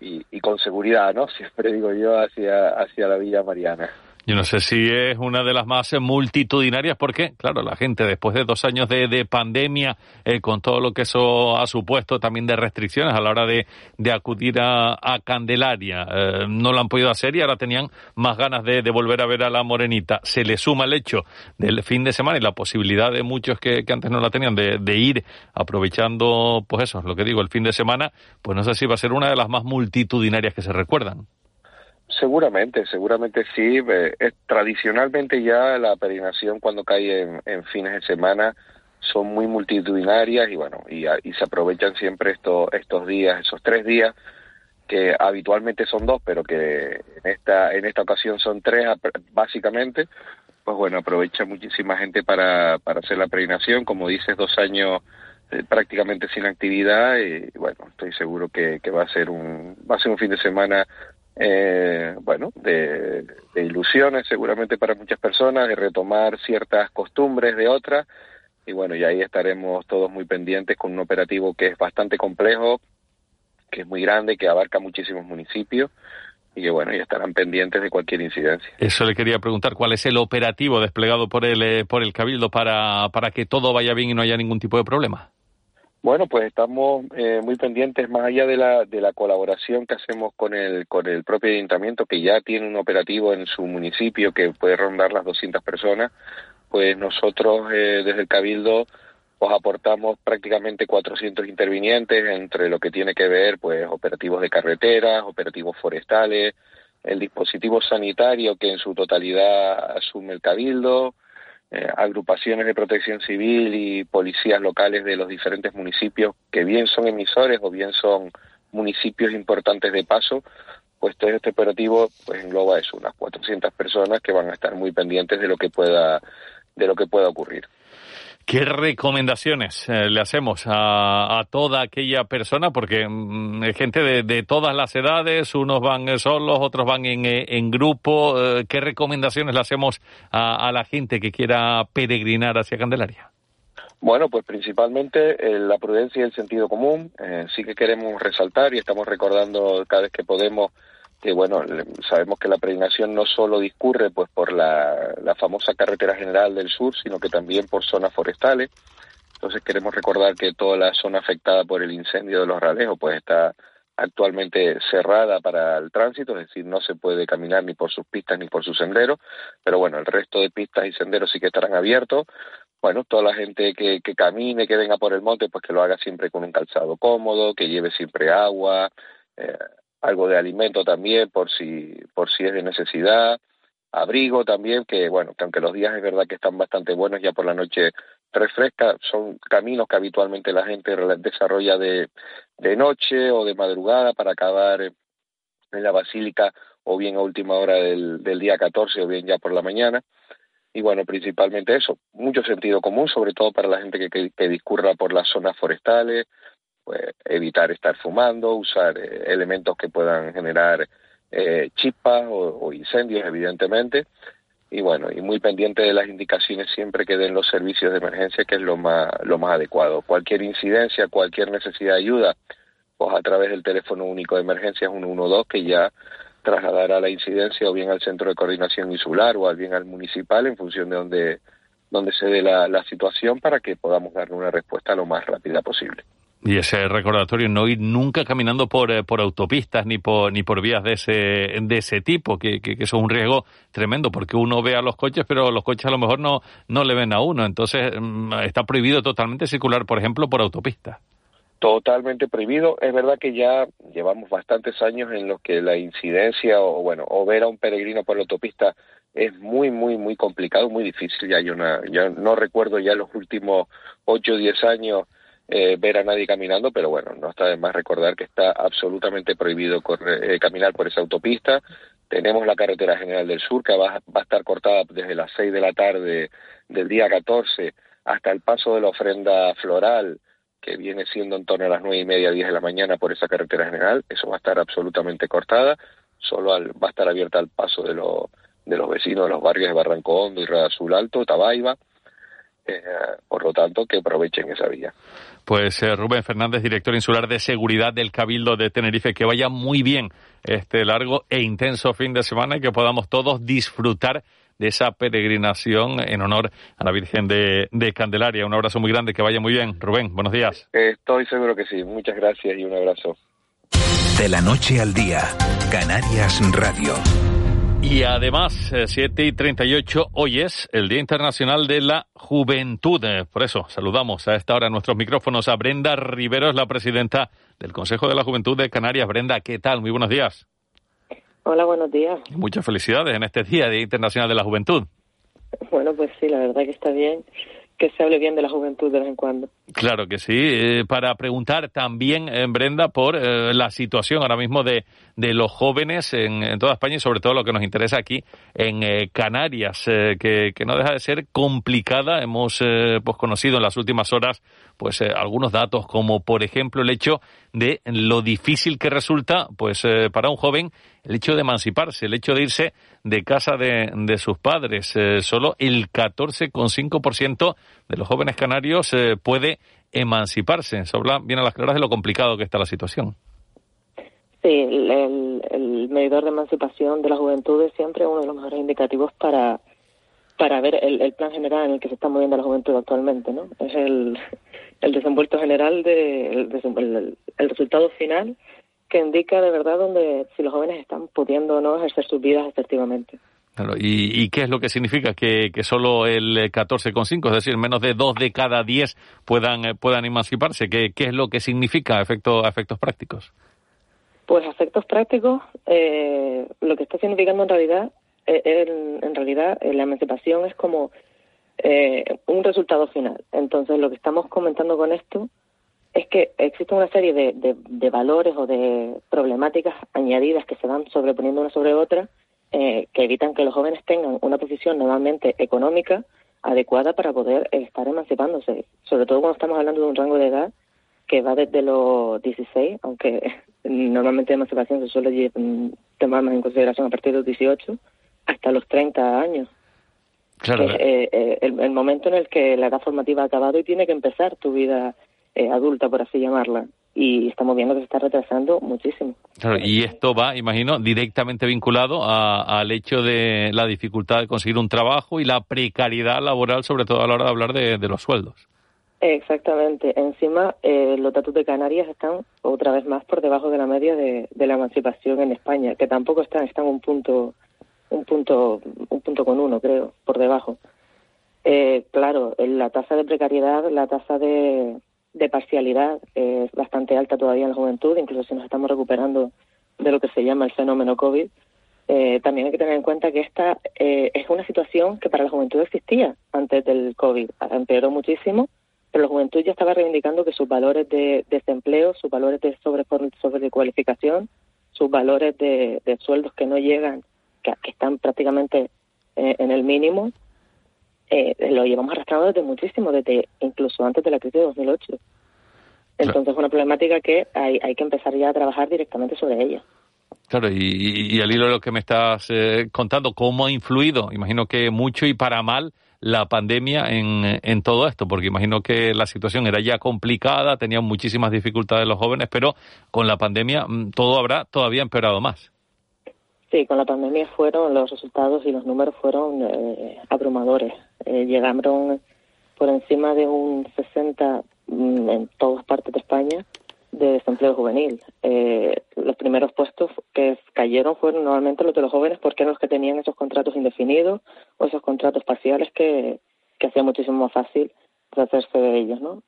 y, y con seguridad, ¿no? Siempre digo yo, hacia, hacia la Villa Mariana.
Yo no sé si es una de las más multitudinarias porque, claro, la gente después de dos años de, de pandemia, eh, con todo lo que eso ha supuesto también de restricciones a la hora de, de acudir a, a Candelaria, eh, no lo han podido hacer y ahora tenían más ganas de, de, volver a ver a la morenita. Se le suma el hecho del fin de semana y la posibilidad de muchos que, que antes no la tenían de, de ir aprovechando, pues eso, lo que digo, el fin de semana, pues no sé si va a ser una de las más multitudinarias que se recuerdan.
Seguramente, seguramente sí. Eh, es, tradicionalmente ya la peregrinación cuando cae en, fines de semana son muy multitudinarias y bueno, y, y se aprovechan siempre estos estos días, esos tres días que habitualmente son dos, pero que en esta en esta ocasión son tres básicamente. Pues bueno, aprovecha muchísima gente para para hacer la peregrinación, como dices, dos años eh, prácticamente sin actividad y bueno, estoy seguro que, que va a ser un va a ser un fin de semana eh, bueno, de, de, ilusiones seguramente para muchas personas, de retomar ciertas costumbres de otras. Y bueno, y ahí estaremos todos muy pendientes con un operativo que es bastante complejo, que es muy grande, que abarca muchísimos municipios y que bueno, ya estarán pendientes de cualquier incidencia.
Eso le quería preguntar, ¿cuál es el operativo desplegado por el, eh, por el Cabildo para, para que todo vaya bien y no haya ningún tipo de problema?
Bueno, pues estamos eh, muy pendientes, más allá de la, de la colaboración que hacemos con el, con el propio ayuntamiento, que ya tiene un operativo en su municipio que puede rondar las 200 personas, pues nosotros eh, desde el Cabildo pues aportamos prácticamente 400 intervinientes entre lo que tiene que ver pues operativos de carreteras, operativos forestales, el dispositivo sanitario que en su totalidad asume el Cabildo, eh, agrupaciones de protección civil y policías locales de los diferentes municipios que bien son emisores o bien son municipios importantes de paso, pues todo este operativo pues engloba eso, unas 400 personas que van a estar muy pendientes de lo que pueda de lo que pueda ocurrir.
¿Qué recomendaciones eh, le hacemos a, toda aquella persona? Porque mm, gente de, todas las edades, unos van solos, otros van en, eh, grupo. Eh, ¿Qué recomendaciones le hacemos a, la gente que quiera peregrinar hacia Candelaria?
Bueno, pues principalmente la prudencia y el sentido común. sí que queremos resaltar y estamos recordando cada vez que podemos que bueno, sabemos que la peregrinación no solo discurre pues por la, famosa carretera general del sur, sino que también por zonas forestales. Entonces queremos recordar que toda la zona afectada por el incendio de los Ralejos pues está actualmente cerrada para el tránsito, es decir, no se puede caminar ni por sus pistas ni por sus senderos, pero bueno, el resto de pistas y senderos sí que estarán abiertos. Bueno, toda la gente que, que camine, que venga por el monte, pues que lo haga siempre con un calzado cómodo, que lleve siempre agua, eh, algo de alimento también por si, por si es de necesidad, abrigo también, que bueno, que aunque los días es verdad que están bastante buenos, ya por la noche refresca, son caminos que habitualmente la gente desarrolla de, de noche o de madrugada para acabar en la basílica o bien a última hora del, del día 14 o bien ya por la mañana. Y bueno, principalmente eso, mucho sentido común, sobre todo para la gente que, que discurra por las zonas forestales, pues, evitar estar fumando, usar eh, elementos que puedan generar eh, chispas o, incendios, evidentemente. Y bueno, y muy pendiente de las indicaciones siempre que den los servicios de emergencia, que es lo más, lo más adecuado. Cualquier incidencia, cualquier necesidad de ayuda, pues a través del teléfono único de emergencias 112, que ya trasladará la incidencia o bien al centro de coordinación insular o bien al municipal en función de donde, donde se dé la situación para que podamos darle una respuesta lo más rápida posible.
Y ese recordatorio, no ir nunca caminando por, eh, por autopistas ni por, ni por vías de ese, de ese tipo, que, que, que, es un riesgo tremendo, porque uno ve a los coches, pero los coches a lo mejor no, no le ven a uno. Entonces, mm, está prohibido totalmente circular, por ejemplo, por autopistas.
Totalmente prohibido. Es verdad que ya llevamos bastantes años en los que la incidencia o, bueno, o ver a un peregrino por la autopista es muy, muy, muy complicado, muy difícil. Ya hay una, no recuerdo ya los últimos ocho o diez años eh, ver a nadie caminando, pero bueno, no está de más recordar que está absolutamente prohibido eh, caminar por esa autopista. Tenemos la carretera general del sur que va, a estar cortada desde las 6 de la tarde del día 14 hasta el paso de la ofrenda floral, que viene siendo en torno a las nueve y media, 10 de la mañana por esa carretera general. Eso va a estar absolutamente cortada. Solo va a estar abierta al paso de, de los vecinos de los barrios de Barranco Hondo y Red Azul Alto, Tabaiba. Eh, por lo tanto, que aprovechen esa vía.
Pues eh, Rubén Fernández, director insular de seguridad del Cabildo de Tenerife, que vaya muy bien este largo e intenso fin de semana y que podamos todos disfrutar de esa peregrinación en honor a la Virgen de, de, Candelaria. Un abrazo muy grande, que vaya muy bien. Rubén, buenos días.
Estoy seguro que sí. Muchas gracias y un abrazo.
De la noche al día, Canarias Radio.
Y además, 7 eh, y 38, hoy es el Día Internacional de la Juventud. Eh, por eso saludamos a esta hora en nuestros micrófonos a Brenda Riveros, la presidenta del Consejo de la Juventud de Canarias. Brenda, ¿qué tal? Muy buenos días.
Hola, buenos días.
Muchas felicidades en este Día Día Internacional de la Juventud.
Bueno, pues sí, la verdad que está bien que se hable bien de la juventud de vez en cuando.
Claro que sí. Eh, para preguntar también, eh, Brenda, por eh, la situación ahora mismo de, de los jóvenes en, toda España y sobre todo lo que nos interesa aquí en Canarias, que, que, no deja de ser complicada. Hemos pues, conocido en las últimas horas pues algunos datos, como por ejemplo el hecho de lo difícil que resulta pues para un joven el hecho de emanciparse, el hecho de irse de casa de, de sus padres. solo el 14,5% de los jóvenes canarios eh, puede emanciparse. Se habla bien a las claras de lo complicado que está la situación.
Sí, el, medidor de emancipación de la juventud es siempre uno de los mejores indicativos para, para ver el, plan general en el que se está moviendo la juventud actualmente, ¿no? Es el, el desenvuelto general de el, resultado final que indica de verdad donde si los jóvenes están pudiendo o no ejercer sus vidas efectivamente.
Claro, ¿y, qué es lo que significa? Que, que solo el 14,5, es decir, menos de dos de cada diez puedan, eh, puedan emanciparse. ¿Qué, ¿Qué es lo que significa a, efecto, efectos prácticos?
Pues a efectos prácticos, eh, lo que está significando en realidad, eh, en, realidad la emancipación es como un resultado final. Entonces, lo que estamos comentando con esto es que existe una serie de, de, valores o de problemáticas añadidas que se van sobreponiendo una sobre otra eh, que evitan que los jóvenes tengan una posición normalmente económica adecuada para poder estar emancipándose, sobre todo cuando estamos hablando de un rango de edad que va desde los 16, aunque normalmente la emancipación se suele tomar más en consideración a partir de los 18, hasta los 30 años.
Claro.
Eh, eh, el, momento en el que la edad formativa ha acabado y tiene que empezar tu vida adulta, por así llamarla y estamos viendo que se está retrasando muchísimo.
Claro, y esto va, imagino, directamente vinculado al hecho de la dificultad de conseguir un trabajo y la precariedad laboral, sobre todo a la hora de hablar de, los sueldos.
Exactamente. Encima, eh, los datos de Canarias están otra vez más por debajo de la media de, la emancipación en España, que tampoco están, están un punto, un punto, un punto con uno, creo, por debajo. Eh, claro, la tasa de precariedad, la tasa de, parcialidad es bastante alta todavía en la juventud, incluso si nos estamos recuperando de lo que se llama el fenómeno COVID. Eh, también hay que tener en cuenta que esta eh, es una situación que para la juventud existía antes del COVID. Empeoró muchísimo, pero la juventud ya estaba reivindicando que sus valores de, desempleo, sus valores de sobre, cualificación, sus valores de, sueldos que no llegan, que, están prácticamente eh, en el mínimo, eh, lo llevamos arrastrando desde muchísimo, desde incluso antes de la crisis de 2008. Entonces es una problemática que hay, hay que empezar ya a trabajar directamente sobre ella.
Claro, y, al hilo de lo que me estás eh, contando, ¿cómo ha influido, imagino que mucho y para mal, la pandemia en, en todo esto? Porque imagino que la situación era ya complicada, tenían muchísimas dificultades los jóvenes, pero con la pandemia mm, todo habrá todavía empeorado más.
Sí, con la pandemia fueron los resultados y los números fueron eh, abrumadores. Eh, llegaron por encima de un 60 mm, en todas partes de España de desempleo juvenil. Eh, los primeros puestos que cayeron fueron normalmente los de los jóvenes porque eran los que tenían esos contratos indefinidos o esos contratos parciales que, que hacía muchísimo más fácil hacerse de ellos, ¿no?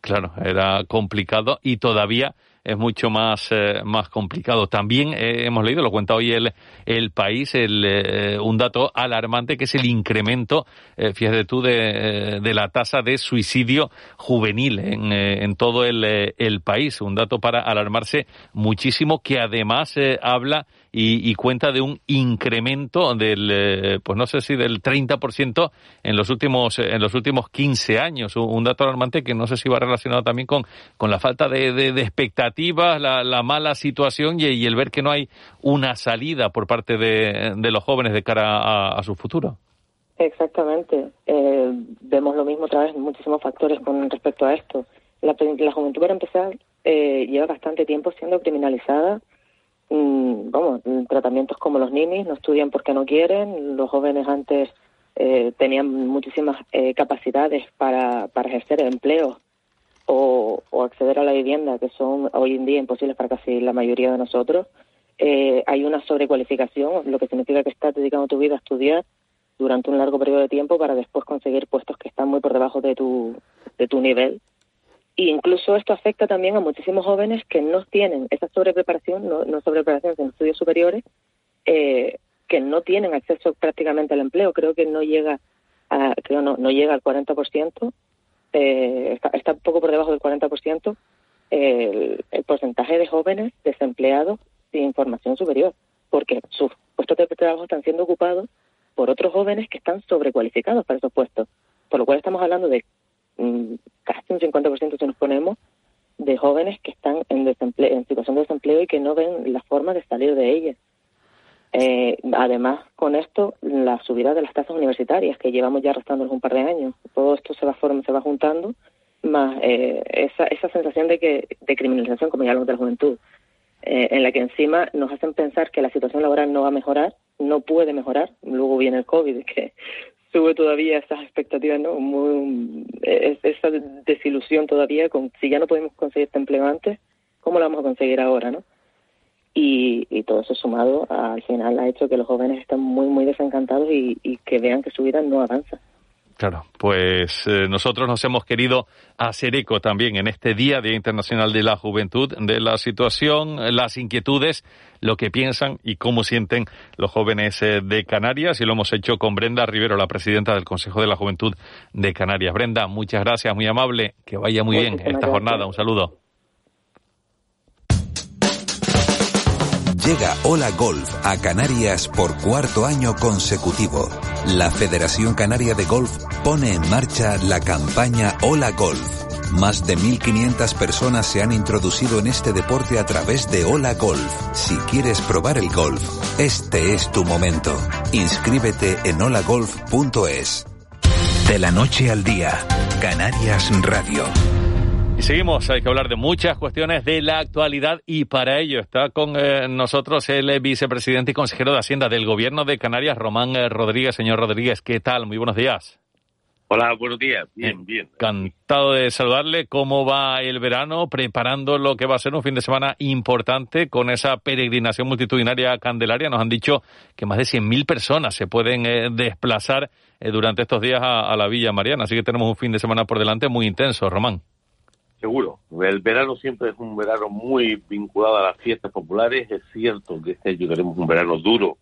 Claro, era complicado y todavía es mucho más, eh, más complicado. También eh, hemos leído, lo cuenta hoy el, el país, el, eh, un dato alarmante que es el incremento, fíjate tú, de, de, la tasa de suicidio juvenil en, en todo el, el país. Un dato para alarmarse muchísimo que además habla y, y, cuenta de un incremento del, pues no sé si del 30% en los últimos, en los últimos 15 años. Un, dato alarmante que no sé si va relacionado también con, con la falta de, de, de expectativas la, mala situación y, el ver que no hay una salida por parte de, los jóvenes de cara a, su futuro.
Exactamente. Eh, vemos lo mismo otra vez, muchísimos factores con respecto a esto. La, juventud, para empezar, eh, lleva bastante tiempo siendo criminalizada. Mm, vamos, tratamientos como los ninis, no estudian porque no quieren. Los jóvenes antes eh, tenían muchísimas capacidades para, para ejercer empleo o, acceder a la vivienda, que son hoy en día imposibles para casi la mayoría de nosotros, eh, hay una sobrecualificación, lo que significa que estás dedicando tu vida a estudiar durante un largo periodo de tiempo para después conseguir puestos que están muy por debajo de tu, de tu nivel. E incluso esto afecta también a muchísimos jóvenes que no tienen esa sobrepreparación, no, no sobrepreparación, sino estudios superiores, eh, que no tienen acceso prácticamente al empleo. Creo que no llega a, creo no, no llega al 40%, eh, está, un poco por debajo del 40% el, el porcentaje de jóvenes desempleados sin formación superior, porque sus puestos de trabajo están siendo ocupados por otros jóvenes que están sobrecualificados para esos puestos. Por lo cual estamos hablando de mm, casi un 50% si nos ponemos de jóvenes que están en, desempleo, en situación de desempleo y que no ven la forma de salir de ella. Eh, además, con esto, la subida de las tasas universitarias, que llevamos ya arrastrándonos un par de años, todo esto se va, se va juntando, más eh, esa, esa sensación de, que, de criminalización, como ya hablamos de la juventud, eh, en la que encima nos hacen pensar que la situación laboral no va a mejorar, no puede mejorar. Luego viene el COVID, que sube todavía esas expectativas ¿no? muy es, esa desilusión todavía con si ya no podemos conseguir este empleo antes, ¿cómo lo vamos a conseguir ahora, no? Y, y todo eso sumado al final ha hecho que los jóvenes estén muy, muy desencantados y, y que vean que su vida no avanza.
Claro, pues eh, nosotros nos hemos querido hacer eco también en este Día, Día Internacional de la Juventud, de la situación, las inquietudes, lo que piensan y cómo sienten los jóvenes eh, de Canarias y lo hemos hecho con Brenda Rivero, la presidenta del Consejo de la Juventud de Canarias. Brenda, muchas gracias, muy amable, que vaya muy bien esta jornada. Un saludo.
Llega Hola Golf a Canarias por cuarto año consecutivo. La Federación Canaria de Golf pone en marcha la campaña Hola Golf. Más de 1.500 personas se han introducido en este deporte a través de Hola Golf. Si quieres probar el golf, este es tu momento. Inscríbete en holagolf.es. De la noche al día, Canarias Radio.
Y seguimos, hay que hablar de muchas cuestiones de la actualidad y para ello está con eh, nosotros el vicepresidente y consejero de Hacienda del Gobierno de Canarias, Román eh, Rodríguez. Señor Rodríguez, ¿qué tal? Muy buenos días.
Hola, buenos días. Bien, bien.
Encantado de saludarle. ¿Cómo va el verano? Preparando lo que va a ser un fin de semana importante con esa peregrinación multitudinaria Candelaria. Nos han dicho que más de 100.000 personas se pueden eh, desplazar durante estos días a, a la Villa Mariana. Así que tenemos un fin de semana por delante muy intenso, Román.
Seguro. El verano siempre es un verano muy vinculado a las fiestas populares. Es cierto que este año tenemos un verano duro,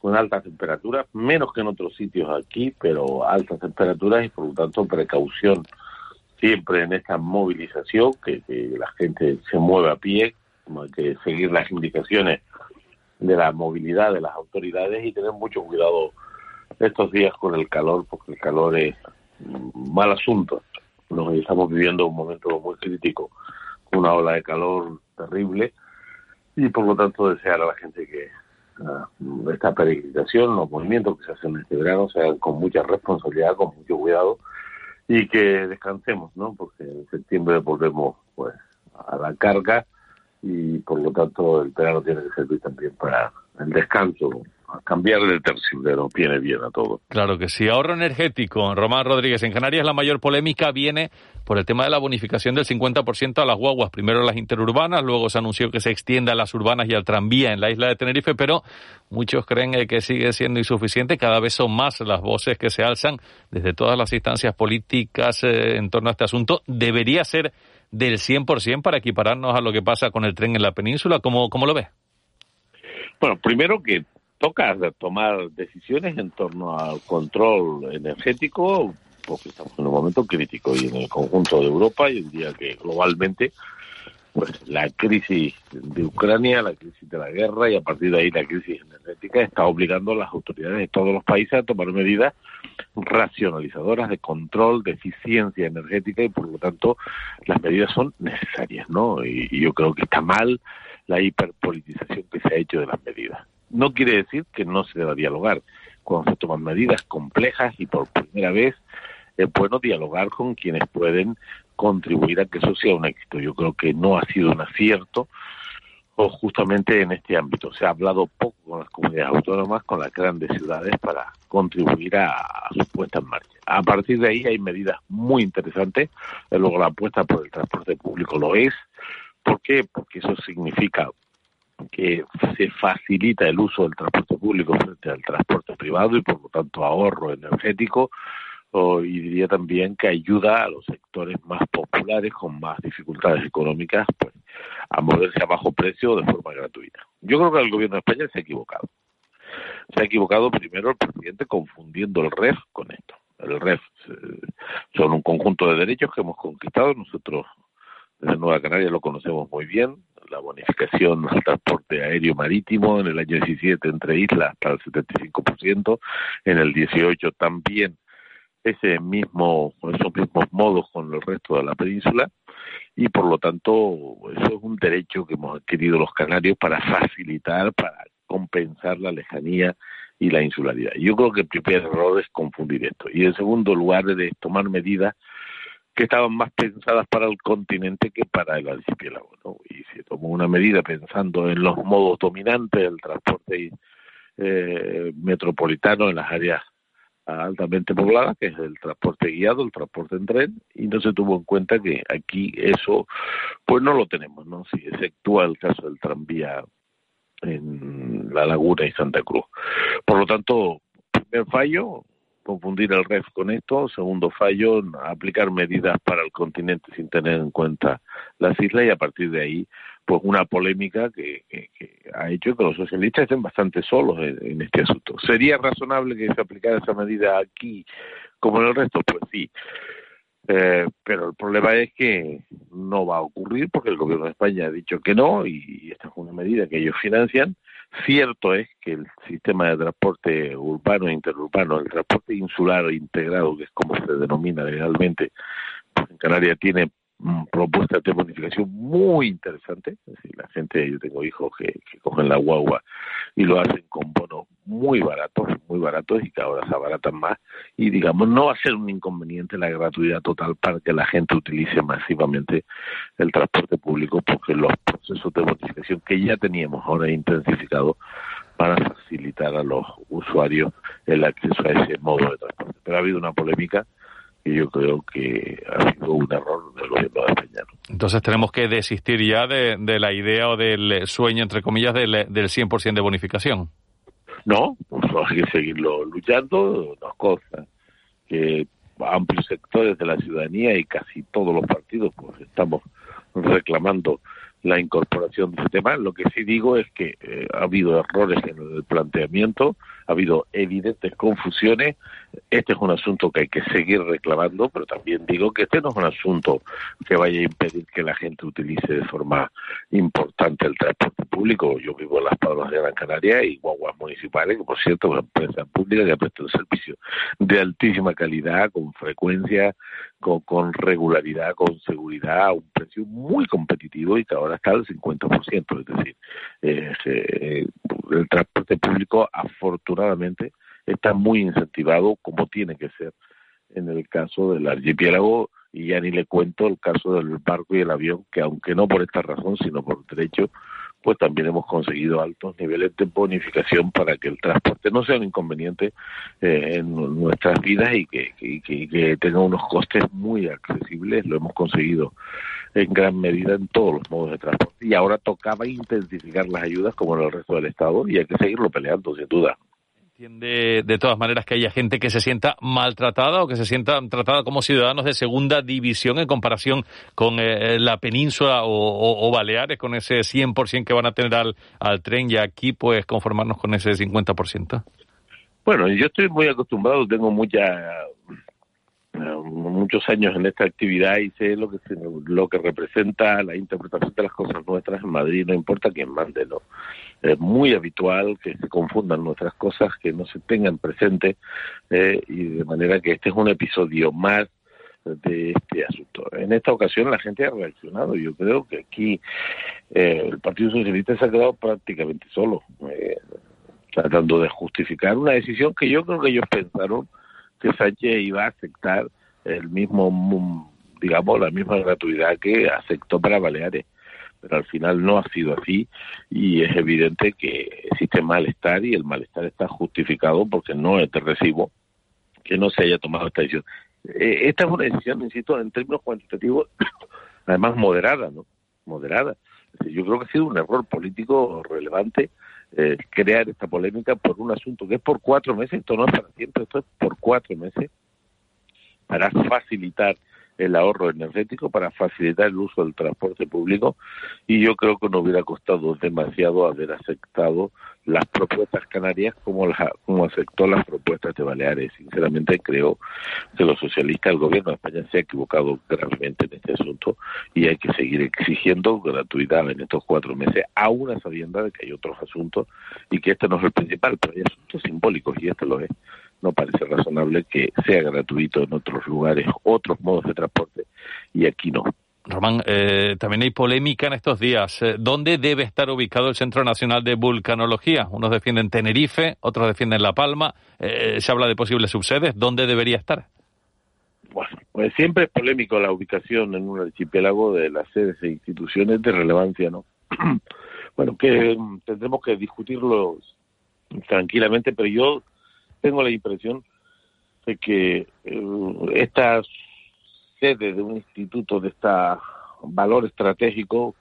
con altas temperaturas, menos que en otros sitios aquí, pero altas temperaturas y por lo tanto precaución siempre en esta movilización, que, la gente se mueve a pie, hay que seguir las indicaciones de la movilidad de las autoridades y tener mucho cuidado estos días con el calor, porque el calor es un mal asunto nos estamos viviendo un momento muy crítico, una ola de calor terrible y por lo tanto desear a la gente que uh, esta peregrinación, los movimientos que se hacen este verano se hagan con mucha responsabilidad, con mucho cuidado y que descansemos, ¿no? Porque en septiembre volvemos pues a la carga y por lo tanto el verano tiene que servir también para el descanso cambiar de tercio viene bien a todo.
Claro que sí. Ahorro energético. Román Rodríguez, en Canarias la mayor polémica viene por el tema de la bonificación del 50% a las guaguas. Primero las interurbanas, luego se anunció que se extienda a las urbanas y al tranvía en la isla de Tenerife, pero muchos creen eh, que sigue siendo insuficiente. Cada vez son más las voces que se alzan desde todas las instancias políticas eh, en torno a este asunto. Debería ser del 100% para equipararnos a lo que pasa con el tren en la península. ¿Cómo, cómo lo ve?
Bueno, primero que toca tomar decisiones en torno al control energético, porque estamos en un momento crítico y en el conjunto de Europa y el día que globalmente pues la crisis de Ucrania, la crisis de la guerra y a partir de ahí la crisis energética está obligando a las autoridades de todos los países a tomar medidas racionalizadoras de control, de eficiencia energética y por lo tanto las medidas son necesarias, ¿no? Y, y yo creo que está mal la hiperpolitización que se ha hecho de las medidas no quiere decir que no se deba dialogar. Cuando se toman medidas complejas y por primera vez es bueno dialogar con quienes pueden contribuir a que eso sea un éxito. Yo creo que no ha sido un acierto o justamente en este ámbito. Se ha hablado poco con las comunidades autónomas, con las grandes ciudades para contribuir a, su puesta en marcha. A partir de ahí hay medidas muy interesantes. Luego la apuesta por el transporte público lo es. ¿Por qué? Porque eso significa que se facilita el uso del transporte público frente al transporte privado y por lo tanto ahorro energético y diría también que ayuda a los sectores más populares con más dificultades económicas pues, a moverse a bajo precio de forma gratuita. Yo creo que el gobierno de España se ha equivocado. Se ha equivocado primero el presidente confundiendo el REF con esto. El REF eh, son un conjunto de derechos que hemos conquistado. Nosotros desde Nueva Canaria lo conocemos muy bien la bonificación al transporte aéreo marítimo en el año 17 entre islas hasta el 75%, en el 18 también. Ese mismo, esos mismos modos con el resto de la península. Y por lo tanto eso es un derecho que hemos adquirido los canarios para facilitar, para compensar la lejanía y la insularidad. Yo creo que el primer error es confundir esto. Y en segundo lugar de tomar medidas que estaban más pensadas para el continente que para el archipiélago. Y se tomó una medida pensando en los modos dominantes del transporte eh, metropolitano en las áreas altamente poblada, que es el transporte guiado, el transporte en tren, y no se tuvo en cuenta que aquí eso, pues no lo tenemos, ¿no? Si exceptúa el caso del tranvía en La Laguna y Santa Cruz. Por lo tanto, primer fallo, confundir el REF con esto. Segundo fallo, aplicar medidas para el continente sin tener en cuenta las islas y a partir de ahí, pues una polémica que, ha hecho que los socialistas estén bastante solos en, este asunto. ¿Sería razonable que se aplicara esa medida aquí como en el resto? Pues sí. Eh, pero el problema es que no va a ocurrir porque el gobierno de España ha dicho que no y esta es una medida que ellos financian Cierto es que el sistema de transporte urbano e interurbano, el transporte insular integrado, que es como se denomina legalmente, pues en Canarias tiene propuestas de bonificación muy interesantes. la gente, yo tengo hijos que, cogen la guagua y lo hacen con bonos muy baratos, muy baratos y que ahora se abaratan más. Y digamos, no va a ser un inconveniente la gratuidad total para que la gente utilice masivamente el transporte público, porque los procesos de bonificación que ya teníamos ahora intensificados van a facilitar a los usuarios el acceso a ese modo de transporte. Pero ha habido una polémica yo creo que ha sido un error del gobierno de.
Entonces tenemos que desistir ya de, la idea o del sueño, entre comillas, del, del 100% de bonificación.
No, pues hay que seguirlo luchando, nos consta que amplios sectores de la ciudadanía y casi todos los partidos pues estamos reclamando la incorporación de ese tema. Lo que sí digo es que eh, ha habido errores en el planteamiento, ha habido evidentes confusiones. Este es un asunto que hay que seguir reclamando, pero también digo que este no es un asunto que vaya a impedir que la gente utilice de forma importante el transporte público. Yo vivo en Las Palmas de Gran Canaria y guaguas municipales, que por cierto es una empresa pública que presta un servicio de altísima calidad, con frecuencia, con, regularidad, con seguridad, a un precio muy competitivo y que ahora está al 50%. Es decir, eh, el transporte público afortunadamente está muy incentivado como tiene que ser en el caso del archipiélago y ya ni le cuento el caso del barco y el avión que aunque no por esta razón sino por derecho pues también hemos conseguido altos niveles de bonificación para que el transporte no sea un inconveniente eh, en nuestras vidas y que, que, tenga unos costes muy accesibles. Lo hemos conseguido en gran medida en todos los modos de transporte. Y ahora tocaba intensificar las ayudas como en el resto del Estado y hay que seguirlo peleando, sin duda.
Entiende de todas maneras que haya gente que se sienta maltratada o que se sienta tratada como ciudadanos de segunda división en comparación con eh, la península o, Baleares, con ese 100% que van a tener al, al tren y aquí pues conformarnos con ese 50%.
Bueno, yo estoy muy acostumbrado, tengo mucha muchos años en esta actividad y sé lo que lo que representa la interpretación de las cosas nuestras en Madrid, no importa quién mande, ¿no? Es muy habitual que se confundan nuestras cosas, que no se tengan presente eh, y de manera que este es un episodio más de este asunto. En esta ocasión la gente ha reaccionado. Yo creo que aquí eh, el Partido Socialista se ha quedado prácticamente solo, eh, tratando de justificar una decisión que yo creo que ellos pensaron que Sánchez iba a aceptar el mismo, digamos, la misma gratuidad que aceptó para Baleares. Pero al final no ha sido así y es evidente que existe malestar y el malestar está justificado porque no es de recibo que no se haya tomado esta decisión. Eh, esta es una decisión, insisto, en términos cuantitativos, además moderada, ¿no? Moderada. Yo creo que ha sido un error político relevante eh, crear esta polémica por un asunto que es por cuatro meses, esto no es para siempre, esto es por cuatro meses, para facilitar el ahorro energético, para facilitar el uso del transporte público y yo creo que no hubiera costado demasiado haber aceptado las propuestas canarias como, como aceptó las propuestas de Baleares. Sinceramente creo que los socialistas, el gobierno de España se ha equivocado gravemente en este asunto y hay que seguir exigiendo gratuidad en estos cuatro meses, aún a sabienda de que hay otros asuntos y que este no es el principal, pero hay asuntos simbólicos y este lo es no parece razonable que sea gratuito en otros lugares, otros modos de transporte, y aquí no.
Román, eh, también hay polémica en estos días. Eh, ¿Dónde debe estar ubicado el Centro Nacional de Vulcanología? Unos defienden Tenerife, otros defienden La Palma. Eh, se habla de posibles subsedes. ¿Dónde debería estar?
Bueno, pues siempre es polémico la ubicación en un archipiélago de las sedes e instituciones de relevancia, ¿no? bueno, que mm, tendremos que discutirlo tranquilamente, pero yo tengo la impresión de que eh, esta sede de un instituto de este valor estratégico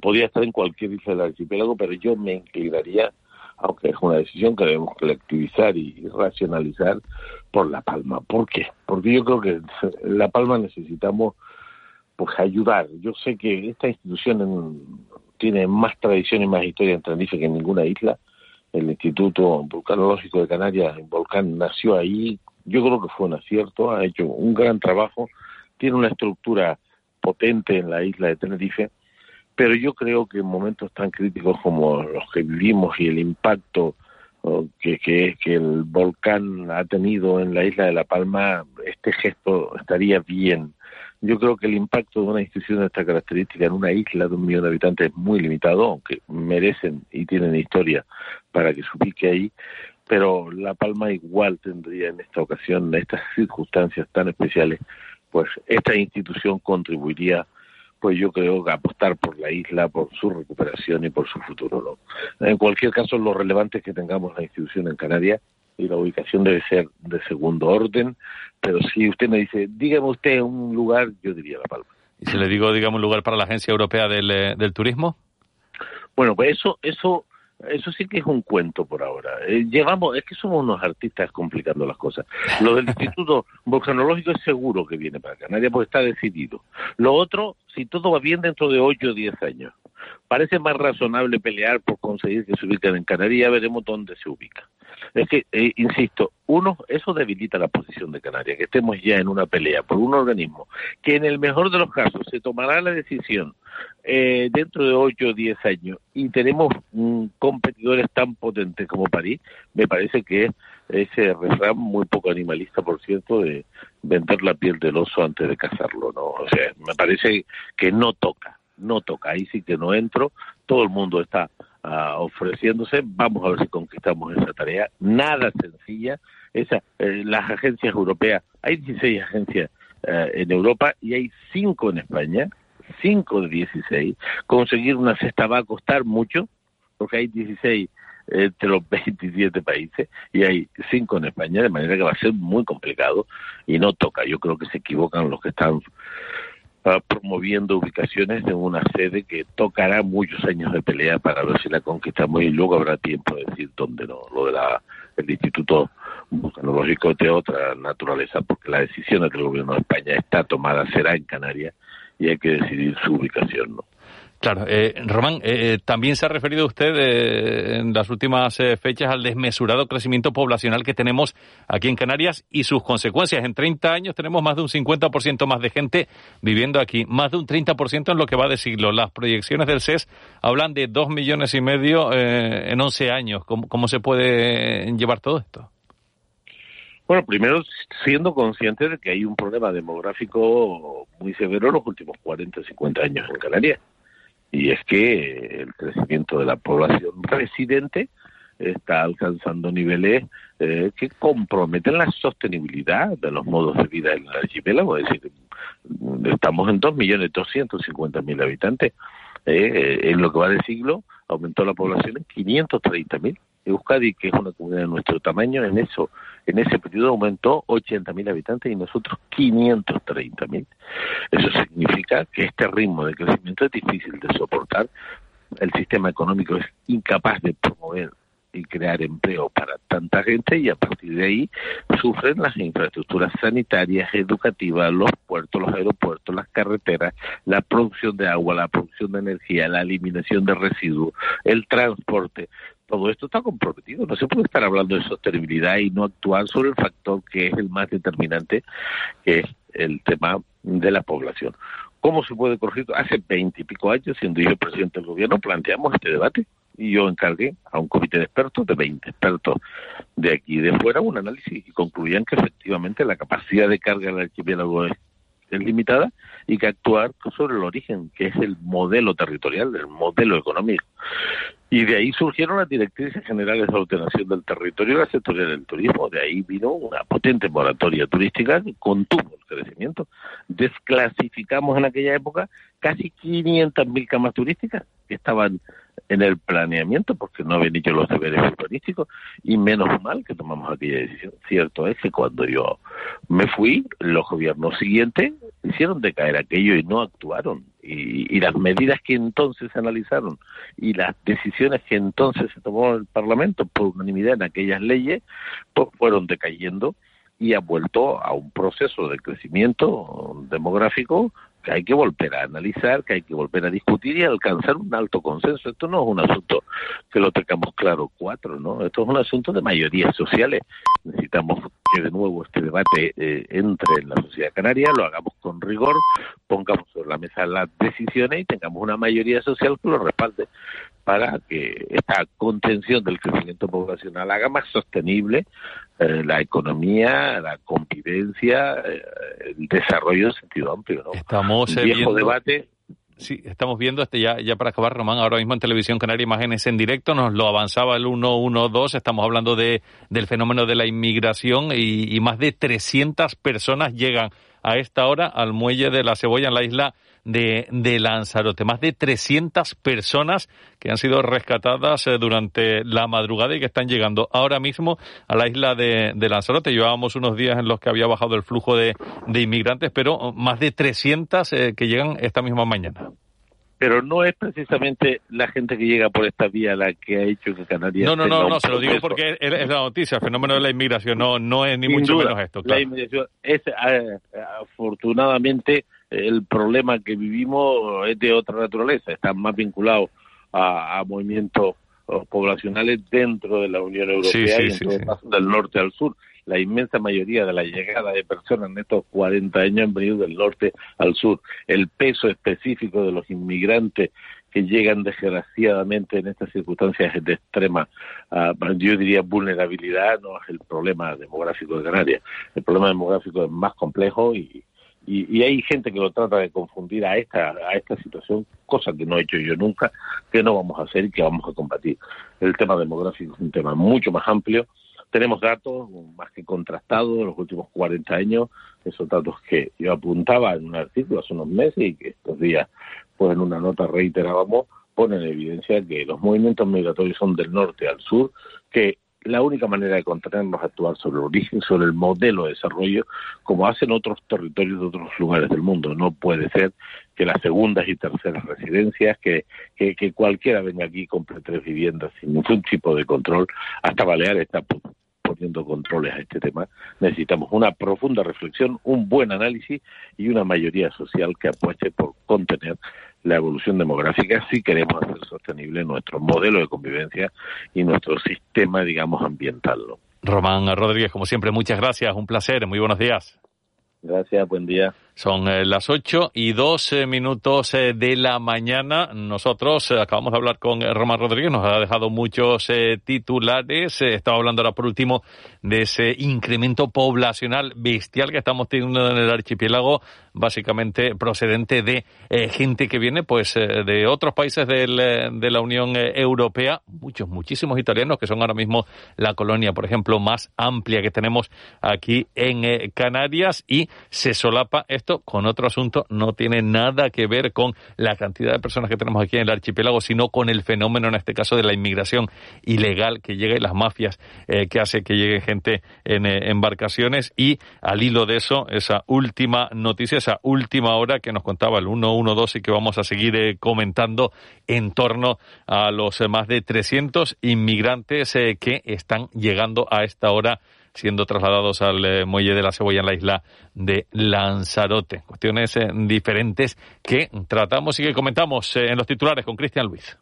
podía estar en cualquier isla del archipiélago, pero yo me inclinaría, aunque es una decisión que debemos colectivizar y racionalizar, por La Palma. ¿Por qué? Porque yo creo que La Palma necesitamos pues ayudar. Yo sé que esta institución tiene más tradición y más historia en Tenerife que en ninguna isla. El Instituto Vulcanológico de Canarias, el volcán, nació ahí. Yo creo que fue un acierto, ha hecho un gran trabajo, tiene una estructura potente en la isla de Tenerife, pero yo creo que en momentos tan críticos como los que vivimos y el impacto que, que, que el volcán ha tenido en la isla de La Palma, este gesto estaría bien yo creo que el impacto de una institución de esta característica en una isla de un millón de habitantes es muy limitado, aunque merecen y tienen historia para que se ubique ahí, pero La Palma igual tendría en esta ocasión, en estas circunstancias tan especiales, pues esta institución contribuiría pues yo creo que apostar por la isla, por su recuperación y por su futuro. ¿no? En cualquier caso, lo relevante es que tengamos la institución en Canarias y la ubicación debe ser de segundo orden, pero si usted me dice, dígame usted un lugar, yo diría La Palma.
¿Y si le digo, digamos, un lugar para la Agencia Europea del, eh, del Turismo?
Bueno, pues eso, eso, eso sí que es un cuento por ahora. Eh, llevamos, es que somos unos artistas complicando las cosas. Lo del Instituto Volcanológico es seguro que viene para Canarias porque está decidido. Lo otro, si todo va bien dentro de 8 o 10 años. Parece más razonable pelear por conseguir que se ubiquen en Canarias, ya veremos dónde se ubica. Es que, eh, insisto, uno, eso debilita la posición de Canarias, que estemos ya en una pelea por un organismo que en el mejor de los casos se tomará la decisión eh, dentro de 8 o 10 años y tenemos mm, competidores tan potentes como París, me parece que ese refrán muy poco animalista, por cierto, de vender la piel del oso antes de cazarlo, ¿no? O sea, me parece que no toca, no toca, ahí sí que no entro, todo el mundo está uh, ofreciéndose, vamos a ver si conquistamos esa tarea, nada sencilla, esa, eh, las agencias europeas, hay 16 agencias uh, en Europa y hay 5 en España, 5 de 16, conseguir una cesta va a costar mucho, porque hay 16 entre los 27 países y hay 5 en España, de manera que va a ser muy complicado y no toca. Yo creo que se equivocan los que están promoviendo ubicaciones de una sede que tocará muchos años de pelea para ver si la conquistamos y luego habrá tiempo de decir dónde no. Lo de la, el Instituto Vulcanológico de otra naturaleza porque la decisión del gobierno de España está tomada, será en Canarias y hay que decidir su ubicación. ¿no?
Claro, eh, Román, eh, eh, también se ha referido usted eh, en las últimas eh, fechas al desmesurado crecimiento poblacional que tenemos aquí en Canarias y sus consecuencias. En 30 años tenemos más de un 50% más de gente viviendo aquí, más de un 30% en lo que va de siglo. Las proyecciones del CES hablan de 2 millones y medio en 11 años. ¿Cómo, ¿Cómo se puede llevar todo esto?
Bueno, primero siendo conscientes de que hay un problema demográfico muy severo en los últimos 40, 50 años en Canarias y es que el crecimiento de la población residente está alcanzando niveles eh, que comprometen la sostenibilidad de los modos de vida en el archipiélago. Es decir, estamos en 2.250.000 habitantes. Eh, en lo que va de siglo aumentó la población en 530.000. Euskadi, que es una comunidad de nuestro tamaño, en eso, en ese periodo aumentó 80.000 habitantes y nosotros 530.000. Eso significa que este ritmo de crecimiento es difícil de soportar. El sistema económico es incapaz de promover y crear empleo para tanta gente y a partir de ahí sufren las infraestructuras sanitarias, educativas, los puertos, los aeropuertos, las carreteras, la producción de agua, la producción de energía, la eliminación de residuos, el transporte. Todo esto está comprometido. No se puede estar hablando de sostenibilidad y no actuar sobre el factor que es el más determinante, que es el tema de la población. ¿Cómo se puede corregir? Hace veinte y pico años, siendo yo presidente del gobierno, planteamos este debate y yo encargué a un comité de expertos, de 20 expertos de aquí y de fuera, un análisis y concluían que efectivamente la capacidad de carga del archipiélago es limitada y que actuar sobre el origen, que es el modelo territorial, el modelo económico. Y de ahí surgieron las directrices generales de ordenación del territorio y la sectorial del turismo. De ahí vino una potente moratoria turística que contuvo el crecimiento. Desclasificamos en aquella época casi 500.000 camas turísticas que estaban en el planeamiento porque no habían hecho los deberes urbanísticos y menos mal que tomamos aquella decisión. Cierto es que cuando yo me fui, los gobiernos siguientes hicieron decaer aquello y no actuaron. Y, y las medidas que entonces se analizaron y las decisiones que entonces se tomó el Parlamento por unanimidad en aquellas leyes, pues fueron decayendo y ha vuelto a un proceso de crecimiento demográfico que hay que volver a analizar, que hay que volver a discutir y alcanzar un alto consenso. Esto no es un asunto que lo tengamos claro cuatro, ¿no? Esto es un asunto de mayorías sociales. Necesitamos que de nuevo este debate eh, entre en la sociedad canaria, lo hagamos con rigor, pongamos sobre la mesa las decisiones y tengamos una mayoría social que lo respalde para que esta contención del crecimiento poblacional haga más sostenible eh, la economía, la convivencia, eh, el desarrollo en sentido amplio. ¿no?
Estamos
Un viejo
viendo-
debate
Sí, estamos viendo este ya, ya para acabar, Román, ahora mismo en Televisión Canaria Imágenes en directo, nos lo avanzaba el 112, estamos hablando de, del fenómeno de la inmigración y, y más de 300 personas llegan a esta hora al muelle de la Cebolla en la isla de, de Lanzarote. Más de 300 personas que han sido rescatadas eh, durante la madrugada y que están llegando ahora mismo a la isla de, Lanzarote. Llevábamos unos días en los que había bajado el flujo de, de inmigrantes, pero más de 300 eh, que llegan esta misma mañana.
Pero no es precisamente la gente que llega por esta vía la que ha hecho que Canarias
No, no, no, no, se lo digo porque es, es la noticia, el fenómeno de la inmigración, no, no es ni
Sin
mucho
duda,
menos esto.
La inmigración es, eh, afortunadamente, el problema que vivimos es de otra naturaleza, está más vinculado a, a movimientos eh, poblacionales dentro de la Unión Europea
Sí, sí,
y en
sí,
todo
sí.
caso del norte al sur. La inmensa mayoría de la llegada de personas en estos 40 años han venido del norte al sur. El peso específico de los inmigrantes que llegan desgraciadamente en estas circunstancias de extrema, ah, yo diría, vulnerabilidad, no es el problema demográfico de Canarias. El problema demográfico es más complejo y, y, y hay gente que lo trata de confundir a esta, a esta situación, cosa que no he hecho yo nunca, que no vamos a hacer y que vamos a combatir. El tema demográfico es un tema mucho más amplio. Tenemos datos más que contrastados de los últimos 40 años, esos datos que yo apuntaba en un artículo hace unos meses y que estos días, pues en una nota reiterábamos, ponen en evidencia que los movimientos migratorios son del norte al sur, que la única manera de contenernos es actuar sobre el origen, sobre el modelo de desarrollo, como hacen otros territorios de otros lugares del mundo. No puede ser que las segundas y terceras residencias, que, que, que cualquiera venga aquí y compre tres viviendas sin ningún tipo de control, hasta Baleares está poniendo controles a este tema. Necesitamos una profunda reflexión, un buen análisis y una mayoría social que apueste por contener la evolución demográfica si queremos hacer sostenible nuestro modelo de convivencia y nuestro sistema, digamos, ambiental. ¿no?
Román Rodríguez, como siempre, muchas gracias, un placer, muy buenos días.
Gracias, buen día.
Son eh, las 8 y 12 minutos eh, de la mañana. Nosotros eh, acabamos de hablar con Román Rodríguez, nos ha dejado muchos titulares. Estaba hablando ahora por último de ese incremento poblacional bestial que estamos teniendo en el archipiélago, básicamente procedente de gente que viene pues de otros países de la Unión Europea, muchos, muchísimos italianos que son ahora mismo la colonia, por ejemplo, más amplia que tenemos aquí en Canarias y se solapa con otro asunto, no tiene nada que ver con la cantidad de personas que tenemos aquí en el archipiélago, sino con el fenómeno, en este caso, de la inmigración ilegal que llega y las mafias eh, que hace que llegue gente en eh, embarcaciones. Y al hilo de eso, esa última noticia, esa última hora que nos contaba el 112 y que vamos a seguir eh, comentando en torno a los más de 300 inmigrantes que están llegando a esta hora siendo trasladados al eh, muelle de la Cebolla en la isla de Lanzarote. Cuestiones eh, diferentes que tratamos y que comentamos eh, en los titulares con Cristian Luis.